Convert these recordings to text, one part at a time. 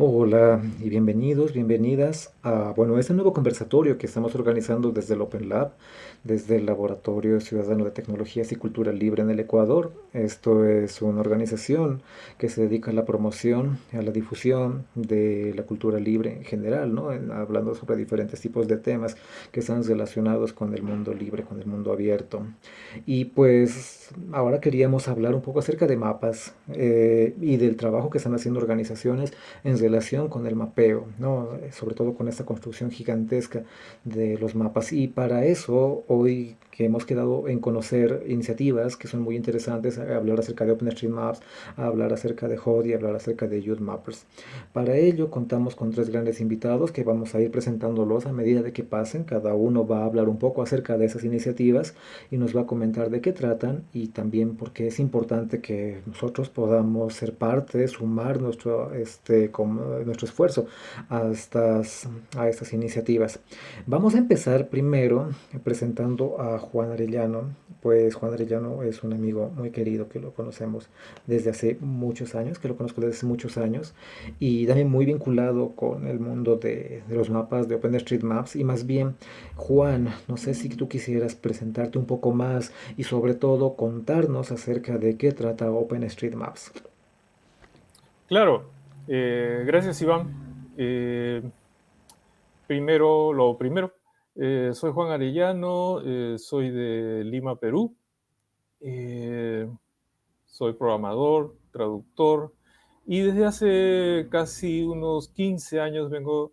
Hola y bienvenidos, bienvenidas a, bueno, este nuevo conversatorio que estamos organizando desde el Open Lab, desde el Laboratorio Ciudadano de Tecnologías y Cultura Libre en el Ecuador. Esto es una organización que se dedica a la promoción, a la difusión de la cultura libre en general, ¿no? hablando sobre diferentes tipos de temas que están relacionados con el mundo libre, con el mundo abierto. Y pues ahora queríamos hablar un poco acerca de mapas eh, y del trabajo que están haciendo organizaciones en relación con el mapeo, ¿no? sobre todo con esta construcción gigantesca de los mapas. Y para eso hoy que hemos quedado en conocer iniciativas que son muy interesantes, hablar acerca de OpenStreetMaps, hablar acerca de HODI, hablar acerca de Youth Mappers. Para ello contamos con tres grandes invitados que vamos a ir presentándolos a medida de que pasen. Cada uno va a hablar un poco acerca de esas iniciativas y nos va a comentar de qué tratan y también porque es importante que nosotros podamos ser parte, sumar nuestro, este, nuestro esfuerzo a estas, a estas iniciativas. Vamos a empezar primero presentando a Juan Arellano. Pues Juan Arellano es un amigo muy querido que lo conocemos desde hace muchos años, que lo conozco desde hace muchos años y también muy vinculado con el mundo de, los mapas de OpenStreetMaps y más bien Juan, no sé si tú quisieras presentarte un poco más y sobre todo contarnos acerca de qué trata OpenStreetMaps. Claro, eh, gracias, Iván. Eh, primero, lo primero, eh, soy Juan Arellano, soy de Lima, Perú. soy programador, traductor y desde hace casi unos 15 años vengo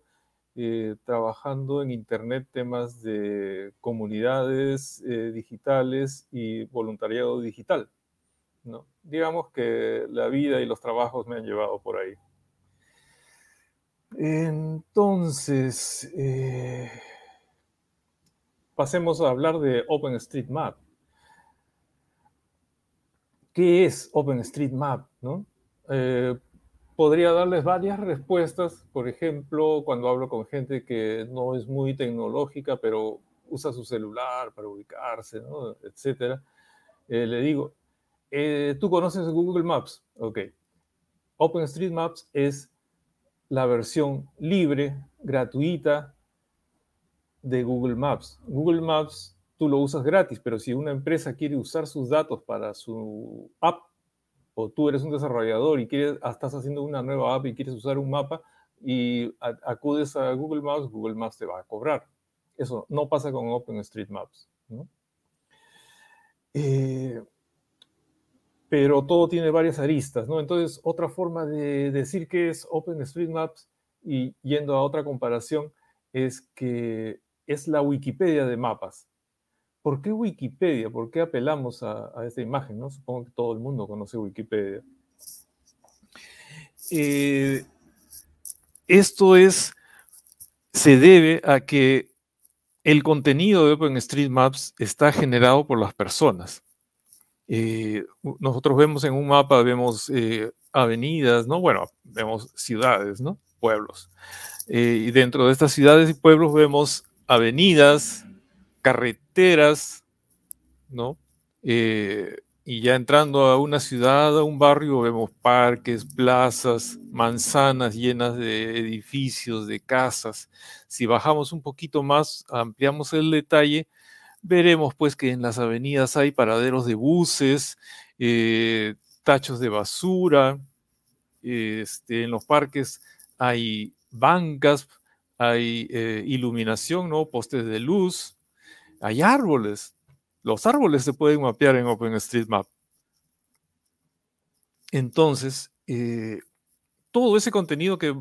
trabajando en Internet temas de comunidades digitales y voluntariado digital. ¿no? Digamos que la vida y los trabajos me han llevado por ahí. Entonces, eh, pasemos a hablar de OpenStreetMap. ¿Qué es OpenStreetMap? Eh, podría darles varias respuestas, por ejemplo, cuando hablo con gente que no es muy tecnológica, pero usa su celular para ubicarse, ¿no? etc. Eh, le digo, ¿tú conoces Google Maps? Ok. OpenStreetMaps es la versión libre, gratuita de Google Maps. Google Maps tú lo usas gratis, pero si una empresa quiere usar sus datos para su app, o tú eres un desarrollador y quieres, ah, estás haciendo una nueva app y quieres usar un mapa y acudes a Google Maps, Google Maps te va a cobrar. Eso no pasa con OpenStreetMaps. ¿no? Eh, pero todo tiene varias aristas, ¿no? Entonces, otra forma de decir que es OpenStreetMaps y yendo a otra comparación es que es la Wikipedia de mapas. ¿Por qué Wikipedia? ¿Por qué apelamos a, esta imagen? ¿no? Supongo que todo el mundo conoce Wikipedia. Eh, esto es, se debe a que el contenido de OpenStreetMaps está generado por las personas. Eh, nosotros vemos en un mapa, vemos eh, avenidas, ¿no? Bueno, vemos ciudades, ¿no? Pueblos. Y dentro de estas ciudades y pueblos vemos avenidas, carreteras, ¿no? y ya entrando a una ciudad, a un barrio, vemos parques, plazas, manzanas llenas de edificios, de casas. Si bajamos un poquito más, ampliamos el detalle, Veremos pues que en las avenidas hay paraderos de buses, eh, tachos de basura, este, en los parques hay bancas, hay eh, iluminación, ¿no? postes de luz, hay árboles. Los árboles se pueden mapear en OpenStreetMap. Entonces, eh, todo ese contenido que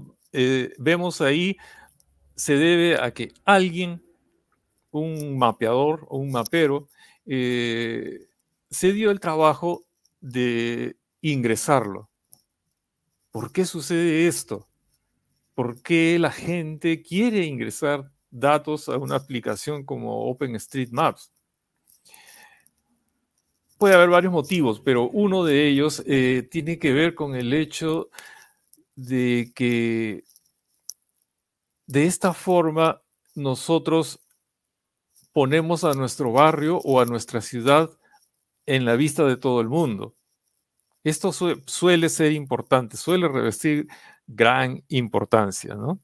vemos ahí se debe a que alguien un mapeador o un mapero, eh, se dio el trabajo de ingresarlo. ¿Por qué sucede esto? ¿Por qué la gente quiere ingresar datos a una aplicación como OpenStreetMaps? Puede haber varios motivos, pero uno de ellos eh, tiene que ver con el hecho de que de esta forma nosotros ponemos a nuestro barrio o a nuestra ciudad en la vista de todo el mundo. Esto suele ser importante, suele revestir gran importancia, ¿no?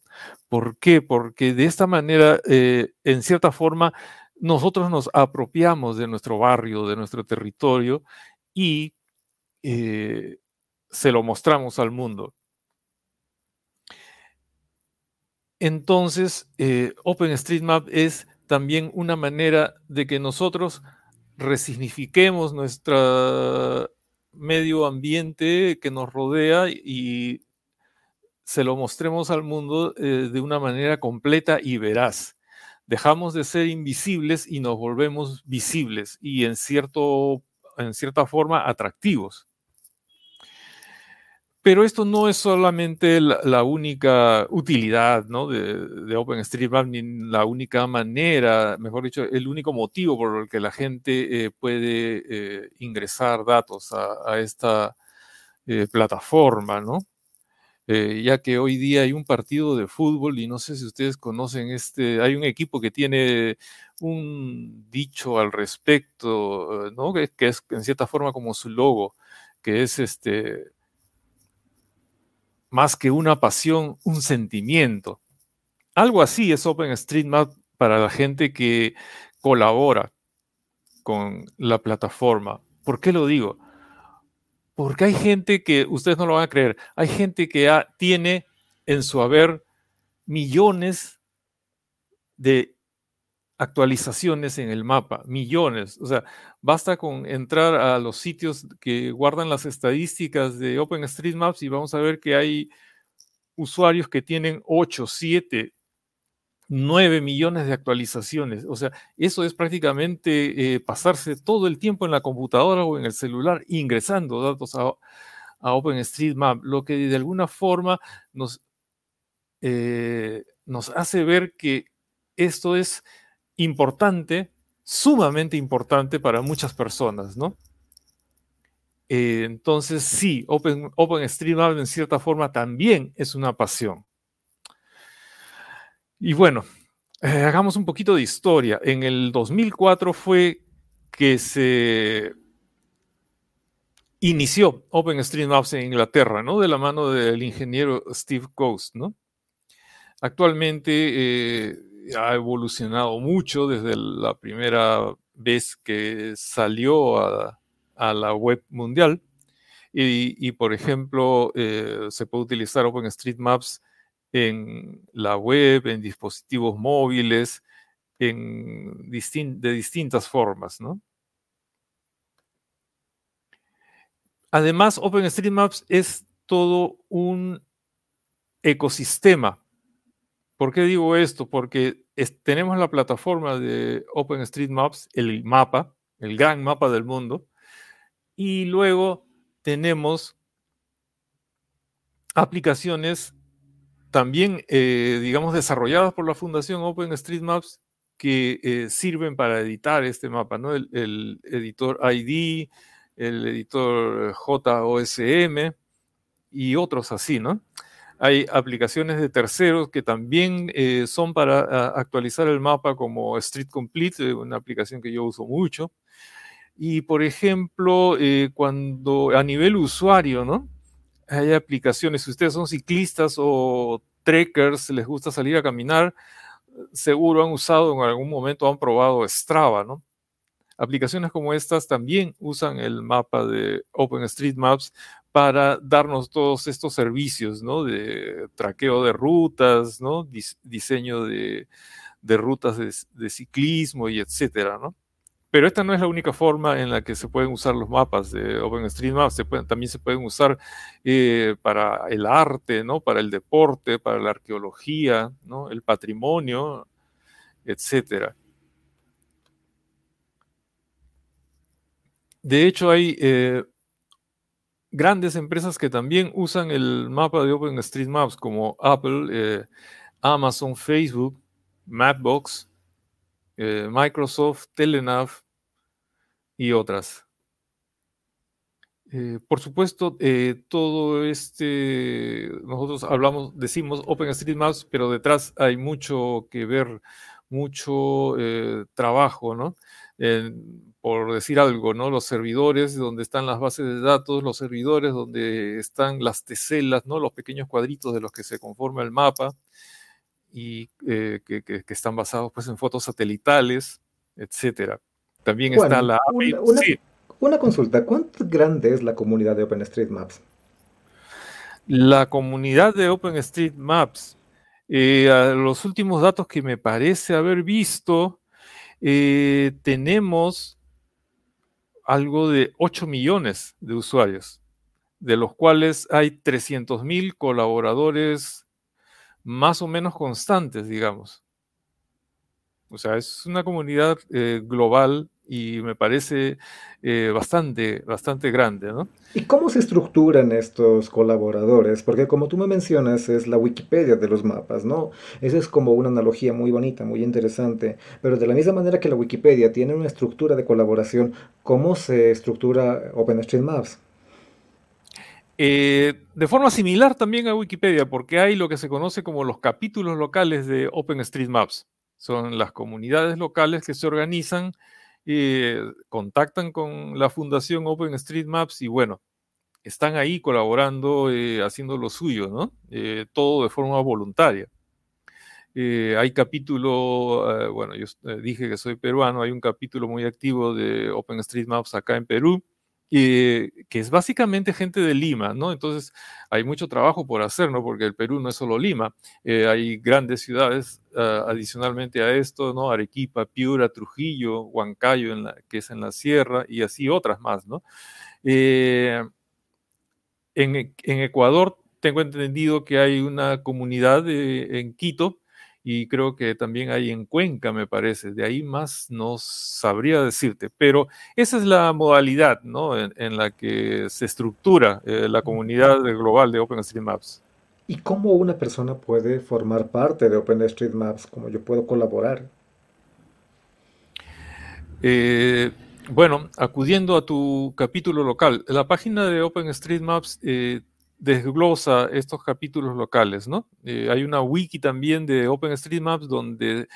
¿Por qué? Porque de esta manera, eh, en cierta forma, nosotros nos apropiamos de nuestro barrio, de nuestro territorio y eh, se lo mostramos al mundo. Entonces, eh, OpenStreetMap es también una manera de que nosotros resignifiquemos nuestro medio ambiente que nos rodea y se lo mostremos al mundo eh, de una manera completa y veraz. Dejamos de ser invisibles y nos volvemos visibles y en, cierto, en cierta forma atractivos. Pero esto no es solamente la, única utilidad de, OpenStreetMap, ni la única manera, mejor dicho, el único motivo por el que la gente eh, puede eh, ingresar datos a, esta plataforma, ¿no? Ya que hoy día hay un partido de fútbol y no sé si ustedes conocen este, hay un equipo que tiene un dicho al respecto, ¿no? Que, que es en cierta forma como su logo, que es este más que una pasión, un sentimiento. Algo así es OpenStreetMap para la gente que colabora con la plataforma. ¿Por qué lo digo? Porque hay gente que, ustedes no lo van a creer, hay gente que tiene en su haber millones de actualizaciones en el mapa, millones. O sea, basta con entrar a los sitios que guardan las estadísticas de OpenStreetMaps y vamos a ver que hay usuarios que tienen 8, 7, 9 millones de actualizaciones. O sea, eso es prácticamente eh, pasarse todo el tiempo en la computadora o en el celular ingresando datos a, OpenStreetMap, lo que de alguna forma nos, eh, nos hace ver que esto es importante, sumamente importante para muchas personas, ¿no? Eh, entonces, sí, Open, OpenStreetMap en cierta forma también es una pasión. Y bueno, eh, hagamos un poquito de historia. En el 2004 fue que se inició OpenStreetMaps en Inglaterra, ¿no? De la mano del ingeniero Steve Coast, ¿no? Actualmente eh, ha evolucionado mucho desde la primera vez que salió a, la web mundial. Y, por ejemplo, eh, se puede utilizar OpenStreetMaps en la web, en dispositivos móviles, en de distintas formas, ¿no? Además, OpenStreetMaps es todo un ecosistema ¿Por qué digo esto? Porque tenemos la plataforma de OpenStreetMaps, el mapa, el gran mapa del mundo, y luego tenemos aplicaciones también, eh, digamos, desarrolladas por la Fundación OpenStreetMaps que eh, sirven para editar este mapa, ¿no? El, editor ID, el editor JOSM y otros así, ¿no? Hay aplicaciones de terceros que también eh, son para ah, actualizar el mapa como Street Complete, una aplicación que yo uso mucho. Y por ejemplo, cuando a nivel usuario, ¿no? Hay aplicaciones, si ustedes son ciclistas o trekkers, les gusta salir a caminar, seguro han usado en algún momento, han probado Strava, ¿no? Aplicaciones como estas también usan el mapa de OpenStreetMaps para darnos todos estos servicios, ¿no? De traqueo de rutas, ¿no? diseño de, rutas de, ciclismo y etcétera, ¿no? Pero esta no es la única forma en la que se pueden usar los mapas de OpenStreetMap. Se pueden, también se pueden usar eh, para el arte, ¿no? Para el deporte, para la arqueología, ¿no? El patrimonio, etcétera. De hecho, hay eh, grandes empresas que también usan el mapa de OpenStreetMaps, como Apple, eh, Amazon, Facebook, Mapbox, eh, Microsoft, Telenav y otras. Eh, por supuesto, todo este, nosotros hablamos, decimos OpenStreetMaps, pero detrás hay mucho que ver, mucho trabajo, ¿no? por decir algo, ¿no? Los servidores donde están las bases de datos, los servidores donde están las teselas, ¿no? Los pequeños cuadritos de los que se conforma el mapa y eh, que, están basados pues en fotos satelitales, etcétera. También está la una, consulta, ¿cuánto grande es la comunidad de OpenStreetMaps? La comunidad de OpenStreetMaps, eh, los últimos datos que me parece haber visto, eh, tenemos algo de 8 millones de usuarios, de los cuales hay 300 mil colaboradores más o menos constantes, digamos. O sea, es una comunidad eh, global y me parece eh, bastante, bastante grande, ¿no? ¿Y cómo se estructuran estos colaboradores? Porque como tú me mencionas, es la Wikipedia de los mapas, ¿no? Esa es como una analogía muy bonita, muy interesante. Pero de la misma manera que la Wikipedia tiene una estructura de colaboración, ¿cómo se estructura OpenStreetMaps? Eh, de forma similar también a Wikipedia, porque hay lo que se conoce como los capítulos locales de OpenStreetMaps. Son las comunidades locales que se organizan, eh, contactan con la fundación OpenStreetMaps y bueno, están ahí colaborando, eh, haciendo lo suyo, ¿no? todo de forma voluntaria. hay capítulo, bueno, yo dije que soy peruano, hay un capítulo muy activo de OpenStreetMaps acá en Perú que es básicamente gente de Lima, ¿no? Entonces hay mucho trabajo por hacer, ¿no? Porque el Perú no es solo Lima, eh, hay grandes ciudades ah, adicionalmente a esto, ¿no? Arequipa, Piura, Trujillo, Huancayo, que es en la sierra, y así otras más, ¿no? Eh, en, en, Ecuador tengo entendido que hay una comunidad en Quito y creo que también hay en Cuenca, me parece. De ahí más no sabría decirte, pero esa es la modalidad ¿no? en, la que se estructura eh, la comunidad global de OpenStreetMaps. ¿Y cómo una persona puede formar parte de OpenStreetMaps? ¿Cómo yo puedo colaborar? Eh, bueno, acudiendo a tu capítulo local, la página de OpenStreetMaps eh, desglosa estos capítulos locales, ¿no? Eh, hay una wiki también de OpenStreetMaps donde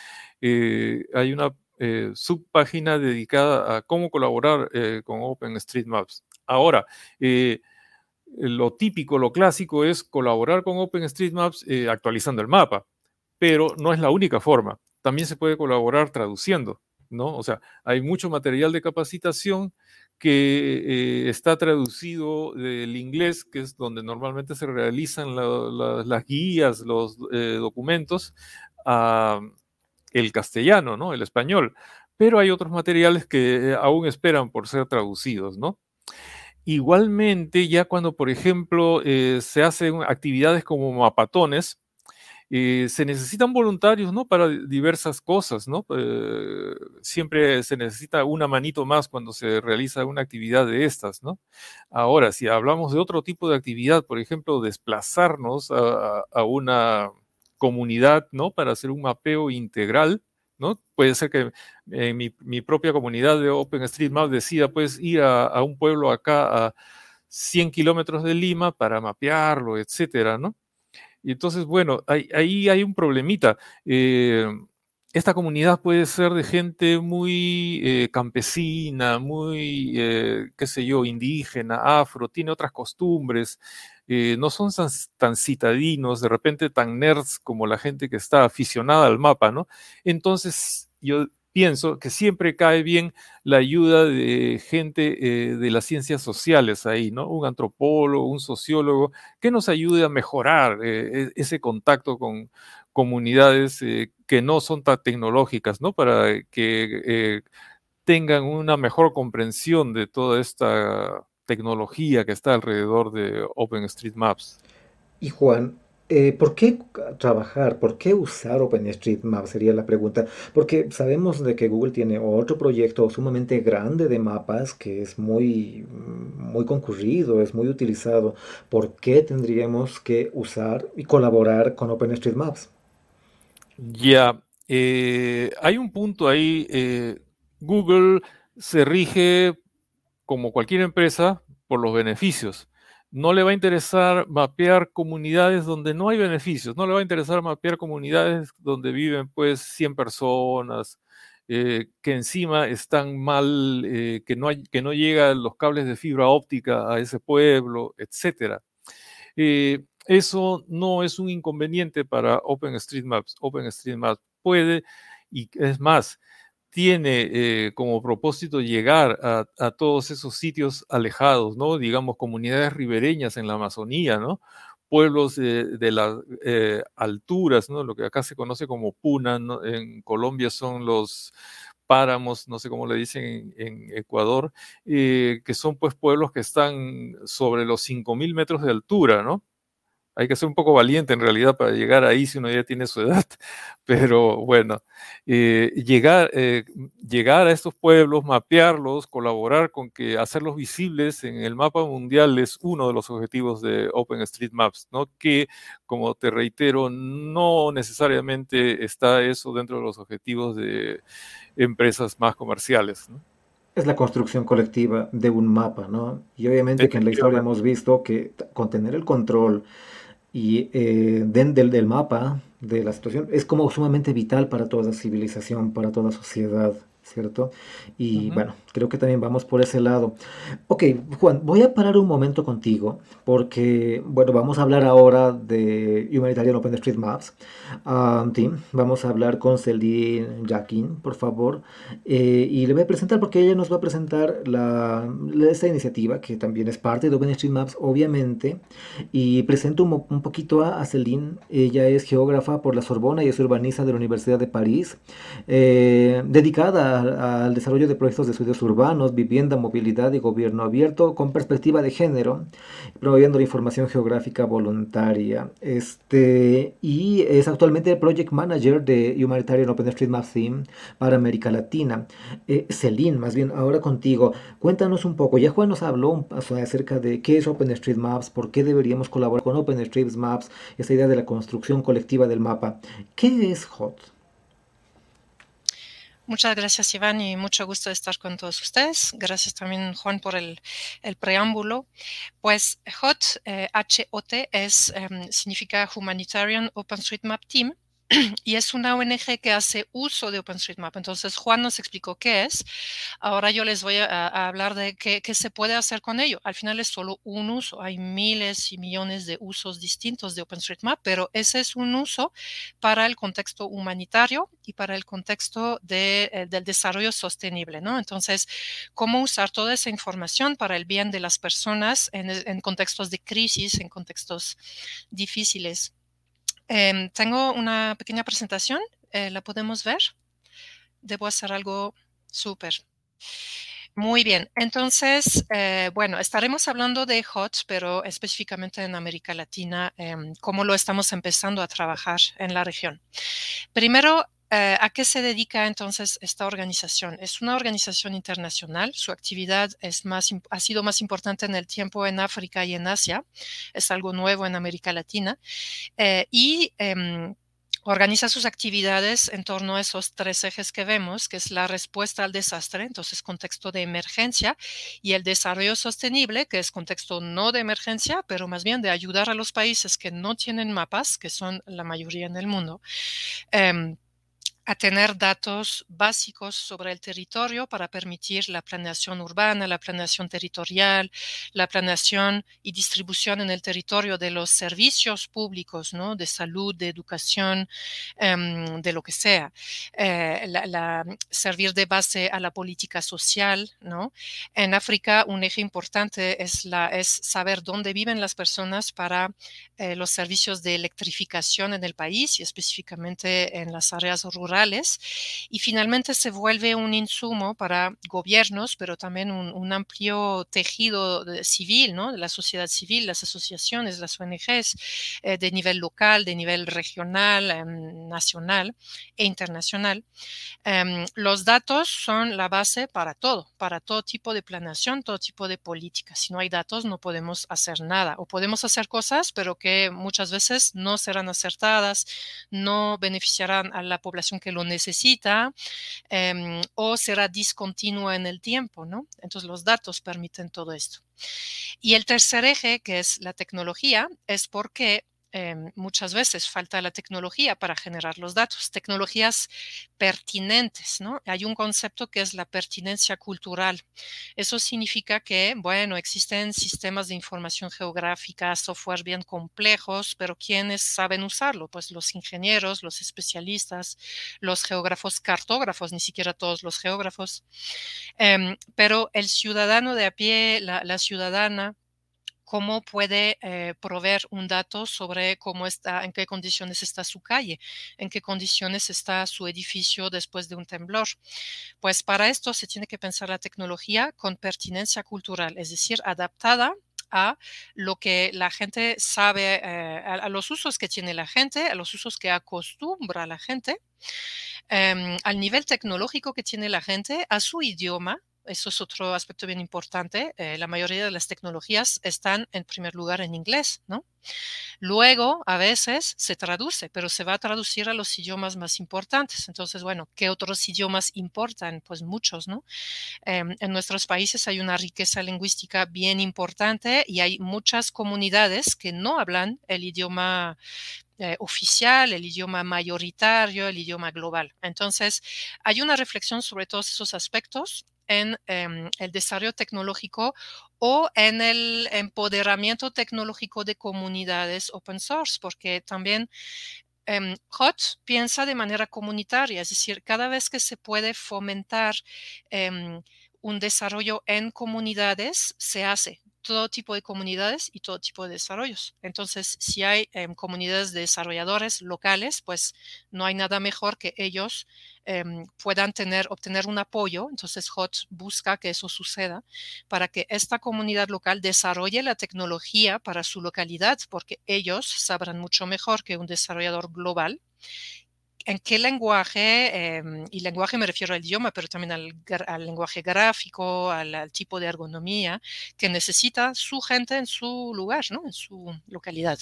eh, hay una eh, subpágina dedicada a cómo colaborar con OpenStreetMaps. Ahora, lo típico, lo clásico es colaborar con OpenStreetMaps actualizando el mapa, pero no es la única forma. También se puede colaborar traduciendo, ¿no? O sea, hay mucho material de capacitación que eh, está traducido del inglés, que es donde normalmente se realizan las guías, los eh, documentos, a el castellano, ¿no? El español. Pero hay otros materiales que eh, aún esperan por ser traducidos, ¿no? Igualmente, ya cuando, por ejemplo, se hacen actividades como mapatones, eh, se necesitan voluntarios, ¿no? Para diversas cosas, ¿no? Eh, siempre se necesita una manito más cuando se realiza una actividad de estas, ¿no? Ahora, si hablamos de otro tipo de actividad, por ejemplo, desplazarnos a, una comunidad, ¿no? Para hacer un mapeo integral, ¿no? Puede ser que en mi, propia comunidad de OpenStreetMap decida, pues, ir a, a un pueblo acá a 100 kilómetros de Lima para mapearlo, etcétera, ¿no? Y entonces, bueno, ahí, hay un problemita. Eh, esta comunidad puede ser de gente muy eh, campesina, muy, eh, qué sé yo, indígena, afro, tiene otras costumbres, no son tan, citadinos, de repente tan nerds como la gente que está aficionada al mapa, ¿no? Entonces, yo pienso que siempre cae bien la ayuda de gente eh, de las ciencias sociales ahí, ¿no? Un antropólogo, un sociólogo, que nos ayude a mejorar eh, e-, ese contacto con comunidades eh, que no son tan tecnológicas, ¿no? Para que tengan una mejor comprensión de toda esta tecnología que está alrededor de OpenStreetMaps. Y Juan, eh, ¿por qué trabajar? ¿Por qué usar OpenStreetMap? Sería la pregunta. Porque sabemos de que Google tiene otro proyecto sumamente grande de mapas que es muy, muy concurrido, es muy utilizado. ¿Por qué tendríamos que usar y colaborar con OpenStreetMaps? Ya, eh, hay un punto ahí. Eh, Google se rige, como cualquier empresa, por los beneficios no le va a interesar mapear comunidades donde no hay beneficios, no le va a interesar mapear comunidades donde viven pues 100 personas, que encima están mal, que, no hay, que no llegan los cables de fibra óptica a ese pueblo, etc. eso no es un inconveniente para OpenStreetMaps. OpenStreetMaps puede, y es más, tiene eh, como propósito llegar a, todos esos sitios alejados, ¿no? Digamos, comunidades ribereñas en la Amazonía, ¿no? Pueblos de las eh, alturas, ¿no? Lo que acá se conoce como puna, en Colombia son los páramos, no sé cómo le dicen en, Ecuador, eh, que son pues pueblos que están sobre los 5.000 metros de altura, ¿no? Hay que ser un poco valiente en realidad para llegar ahí si uno ya tiene su edad. Pero bueno, eh, llegar, eh, llegar a estos pueblos, mapearlos, colaborar con que hacerlos visibles en el mapa mundial es uno de los objetivos de OpenStreetMaps, ¿no? Que, como te reitero, no necesariamente está eso dentro de los objetivos de empresas más comerciales. es la construcción colectiva de un mapa, ¿no? Y obviamente que en la historia hemos visto que con tener el control y eh, del, del mapa de la situación es como sumamente vital para toda civilización, para toda sociedad. ¿cierto? Y bueno, creo que también vamos por ese lado. Ok, Juan, voy a parar un momento contigo porque, bueno, vamos a hablar ahora de Humanitarian OpenStreetMaps um, Team. Vamos a hablar con Celine Jackin, por favor, eh, y le voy a presentar porque ella nos va a presentar la, esta iniciativa que también es parte de OpenStreetMaps, obviamente, y presento un, un poquito a, a, Celine. Ella es geógrafa por la Sorbona y es urbanista de la Universidad de París, eh, dedicada al desarrollo de proyectos de estudios urbanos, vivienda, movilidad y gobierno abierto con perspectiva de género, promoviendo la información geográfica voluntaria. Este, y es actualmente el Project Manager de Humanitarian OpenStreetMap Theme para América Latina. Eh, Celine, más bien, ahora contigo, cuéntanos un poco. Ya Juan nos habló acerca de qué es OpenStreetMaps, por qué deberíamos colaborar con OpenStreetMaps, esa idea de la construcción colectiva del mapa. ¿Qué es HOT? Muchas gracias, Iván, y mucho gusto de estar con todos ustedes. Gracias también, Juan, por el, preámbulo. Pues HOT, H-O-T, es, em, significa Humanitarian OpenStreetMap Team y es una ONG que hace uso de OpenStreetMap. Entonces, Juan nos explicó qué es. Ahora yo les voy a, hablar de qué, se puede hacer con ello. Al final es solo un uso. Hay miles y millones de usos distintos de OpenStreetMap, pero ese es un uso para el contexto humanitario y para el contexto eh, del desarrollo sostenible. ¿no? Entonces, cómo usar toda esa información para el bien de las personas en contextos de crisis, en contextos difíciles. Em, tengo una pequeña presentación, eh, ¿la podemos ver? Debo hacer algo súper. Muy bien, entonces, eh, bueno, estaremos hablando de HOT, pero específicamente en América Latina, em, cómo lo estamos empezando a trabajar en la región. Primero, eh, ¿A qué se dedica entonces esta organización? Es una organización internacional. Su actividad es más, ha sido más importante en el tiempo en África y en Asia. Es algo nuevo en América Latina. Eh, y em, organiza sus actividades en torno a esos tres ejes que vemos, que es la respuesta al desastre, entonces contexto de emergencia, y el desarrollo sostenible, que es contexto no de emergencia, pero más bien de ayudar a los países que no tienen mapas, que son la mayoría en el mundo. Em, a tener datos básicos sobre el territorio para permitir la planeación urbana, la planeación territorial, la planeación y distribución en el territorio de los servicios públicos, ¿no? de salud, de educación, em, de lo que sea. Eh, servir de base a la política social. ¿no? En África, un eje importante es, la, es saber dónde viven las personas para eh, los servicios de electrificación en el país y específicamente en las áreas rurales y finalmente se vuelve un insumo para gobiernos, pero también un, amplio tejido civil, ¿no? de la sociedad civil, las asociaciones, las ONGs eh, de nivel local, de nivel regional, em, nacional e internacional. Em, los datos son la base para todo, para todo tipo de planeación, todo tipo de política. Si no hay datos, no podemos hacer nada o podemos hacer cosas, pero que muchas veces no serán acertadas, no beneficiarán a la población que lo necesita em, o será discontinua en el tiempo, ¿no? Entonces los datos permiten todo esto. Y el tercer eje, que es la tecnología, es porque em, muchas veces falta la tecnología para generar los datos, tecnologías pertinentes, ¿no? Hay un concepto que es la pertinencia cultural. Eso significa que, bueno, existen sistemas de información geográfica, software bien complejos, pero ¿quiénes saben usarlo? Pues los ingenieros, los especialistas, los geógrafos, cartógrafos, ni siquiera todos los geógrafos. Em, pero el ciudadano de a pie, la ciudadana, cómo puede eh, proveer un dato sobre cómo está, en qué condiciones está su calle, en qué condiciones está su edificio después de un temblor. Pues para esto se tiene que pensar la tecnología con pertinencia cultural, es decir, adaptada a lo que la gente sabe, eh, a, los usos que tiene la gente, a los usos que acostumbra la gente, em, al nivel tecnológico que tiene la gente, a su idioma, eso es otro aspecto bien importante. Eh, la mayoría de las tecnologías están en primer lugar en inglés, ¿no? Luego, a veces se traduce, pero se va a traducir a los idiomas más importantes. Entonces, bueno, ¿qué otros idiomas importan? Pues muchos, ¿no? Em, en nuestros países hay una riqueza lingüística bien importante y hay muchas comunidades que no hablan el idioma eh, oficial, el idioma mayoritario, el idioma global. Entonces, hay una reflexión sobre todos esos aspectos en em, el desarrollo tecnológico o en el empoderamiento tecnológico de comunidades open source, porque también em, HOT piensa de manera comunitaria, es decir, cada vez que se puede fomentar em, un desarrollo en comunidades, se hace todo tipo de comunidades y todo tipo de desarrollos. Entonces, si hay comunidades de desarrolladores locales, pues no hay nada mejor que ellos Em, puedan tener, obtener un apoyo. Entonces, HOT busca que eso suceda para que esta comunidad local desarrolle la tecnología para su localidad, porque ellos sabrán mucho mejor que un desarrollador global en qué lenguaje, em, y lenguaje me refiero al idioma, pero también al, lenguaje gráfico, al, tipo de ergonomía que necesita su gente en su lugar, ¿no? en su localidad.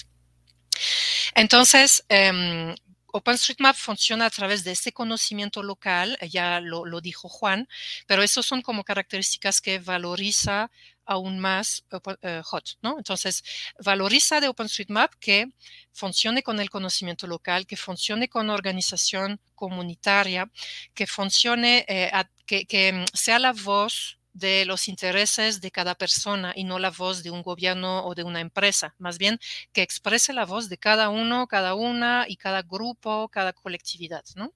Entonces, em, OpenStreetMap funciona a través de ese conocimiento local, eh, ya lo, dijo Juan, pero esas son como características que valoriza aún más eh, HOT, ¿no? Entonces, valoriza de OpenStreetMap que funcione con el conocimiento local, que funcione con organización comunitaria, que funcione, eh, que, mm, sea la voz de los intereses de cada persona y no la voz de un gobierno o de una empresa, más bien que exprese la voz de cada uno, cada una y cada grupo, cada colectividad, ¿no?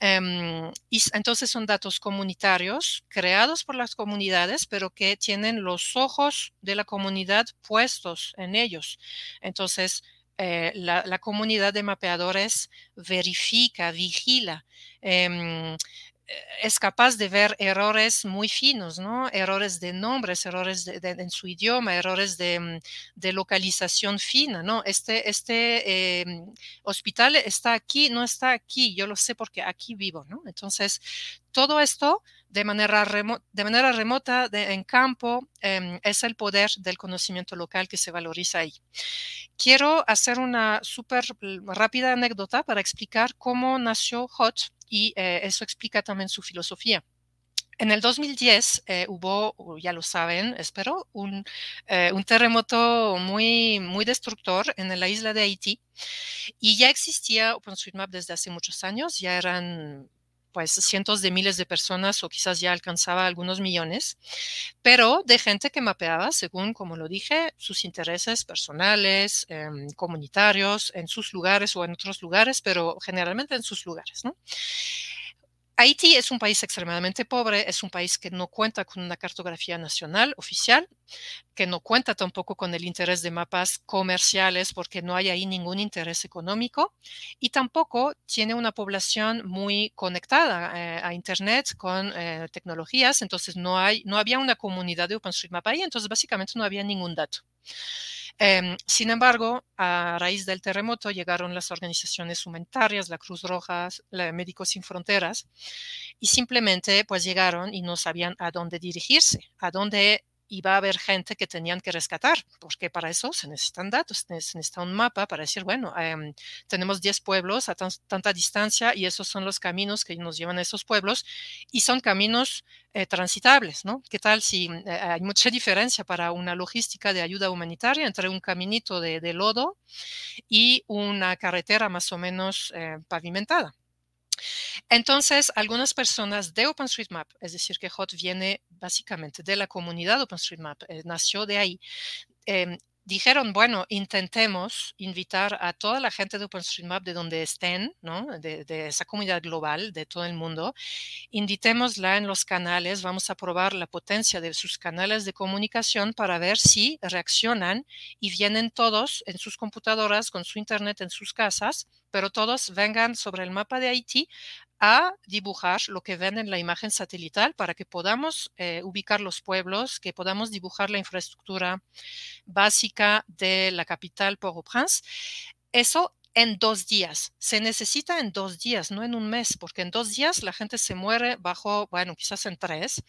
Em, y entonces son datos comunitarios creados por las comunidades, pero que tienen los ojos de la comunidad puestos en ellos. Entonces, eh, la, comunidad de mapeadores verifica, vigila, em, es capaz de ver errores muy finos, ¿no? Errores de nombres, errores en su idioma, errores de, mm, localización fina, ¿no? Este, este em, hospital está aquí, no está aquí, yo lo sé porque aquí vivo, ¿no? Entonces, todo esto de manera, de manera remota, en campo, em, es el poder del conocimiento local que se valoriza ahí. Quiero hacer una súper rápida anécdota para explicar cómo nació HOT y eh, eso explica también su filosofía. En el 2010 eh, hubo, ya lo saben, espero, un, eh, un, terremoto muy, muy destructor en la isla de Haití y ya existía OpenStreetMap desde hace muchos años, ya eran pues cientos de miles de personas o quizás ya alcanzaba algunos millones, pero de gente que mapeaba según, como lo dije, sus intereses personales, em, comunitarios, en sus lugares o en otros lugares, pero generalmente en sus lugares, ¿no? Haití es un país extremadamente pobre, es un país que no cuenta con una cartografía nacional oficial, que no cuenta tampoco con el interés de mapas comerciales porque no hay ahí ningún interés económico y tampoco tiene una población muy conectada eh, a Internet con eh, tecnologías, entonces no, hay, no había una comunidad de OpenStreetMap ahí, entonces básicamente no había ningún dato. Em, sin embargo, a raíz del terremoto llegaron las organizaciones humanitarias, la Cruz Roja, Médicos Sin Fronteras, y simplemente pues llegaron y no sabían a dónde dirigirse, a dónde iba a haber gente que tenían que rescatar, porque para eso se necesitan datos, se necesita un mapa para decir, bueno, em, tenemos 10 pueblos a tanta distancia y esos son los caminos que nos llevan a esos pueblos y son caminos eh, transitables, ¿no? ¿Qué tal si eh, hay mucha diferencia para una logística de ayuda humanitaria entre un caminito de, lodo y una carretera más o menos eh, pavimentada? Entonces, algunas personas de OpenStreetMap, es decir, que HOT viene básicamente de la comunidad OpenStreetMap, eh, nació de ahí, em, dijeron, bueno, intentemos invitar a toda la gente de OpenStreetMap de donde estén, ¿no? de, esa comunidad global, de todo el mundo, invitémosla en los canales, vamos a probar la potencia de sus canales de comunicación para ver si reaccionan y vienen todos en sus computadoras, con su internet en sus casas, pero todos vengan sobre el mapa de Haití a dibujar lo que ven en la imagen satelital para que podamos eh, ubicar los pueblos, que podamos dibujar la infraestructura básica de la capital Port-au-Prince. Eso en dos días. Se necesita en dos días, no en un mes, porque en dos días la gente se muere bajo, bueno, quizás en tres,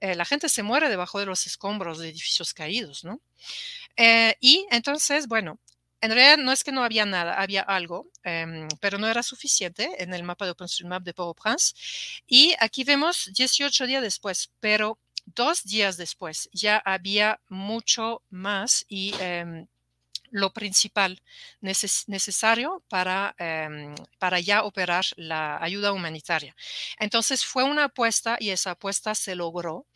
eh, la gente se muere debajo de los escombros de edificios caídos, ¿no? Eh, y entonces, bueno, en realidad no es que no había nada, había algo, em, pero no era suficiente en el mapa de OpenStreetMap de Port-au-Prince. Y aquí vemos 18 días después, pero dos días después ya había mucho más y em, lo principal necesario para, em, para ya operar la ayuda humanitaria. Entonces fue una apuesta y esa apuesta se logró.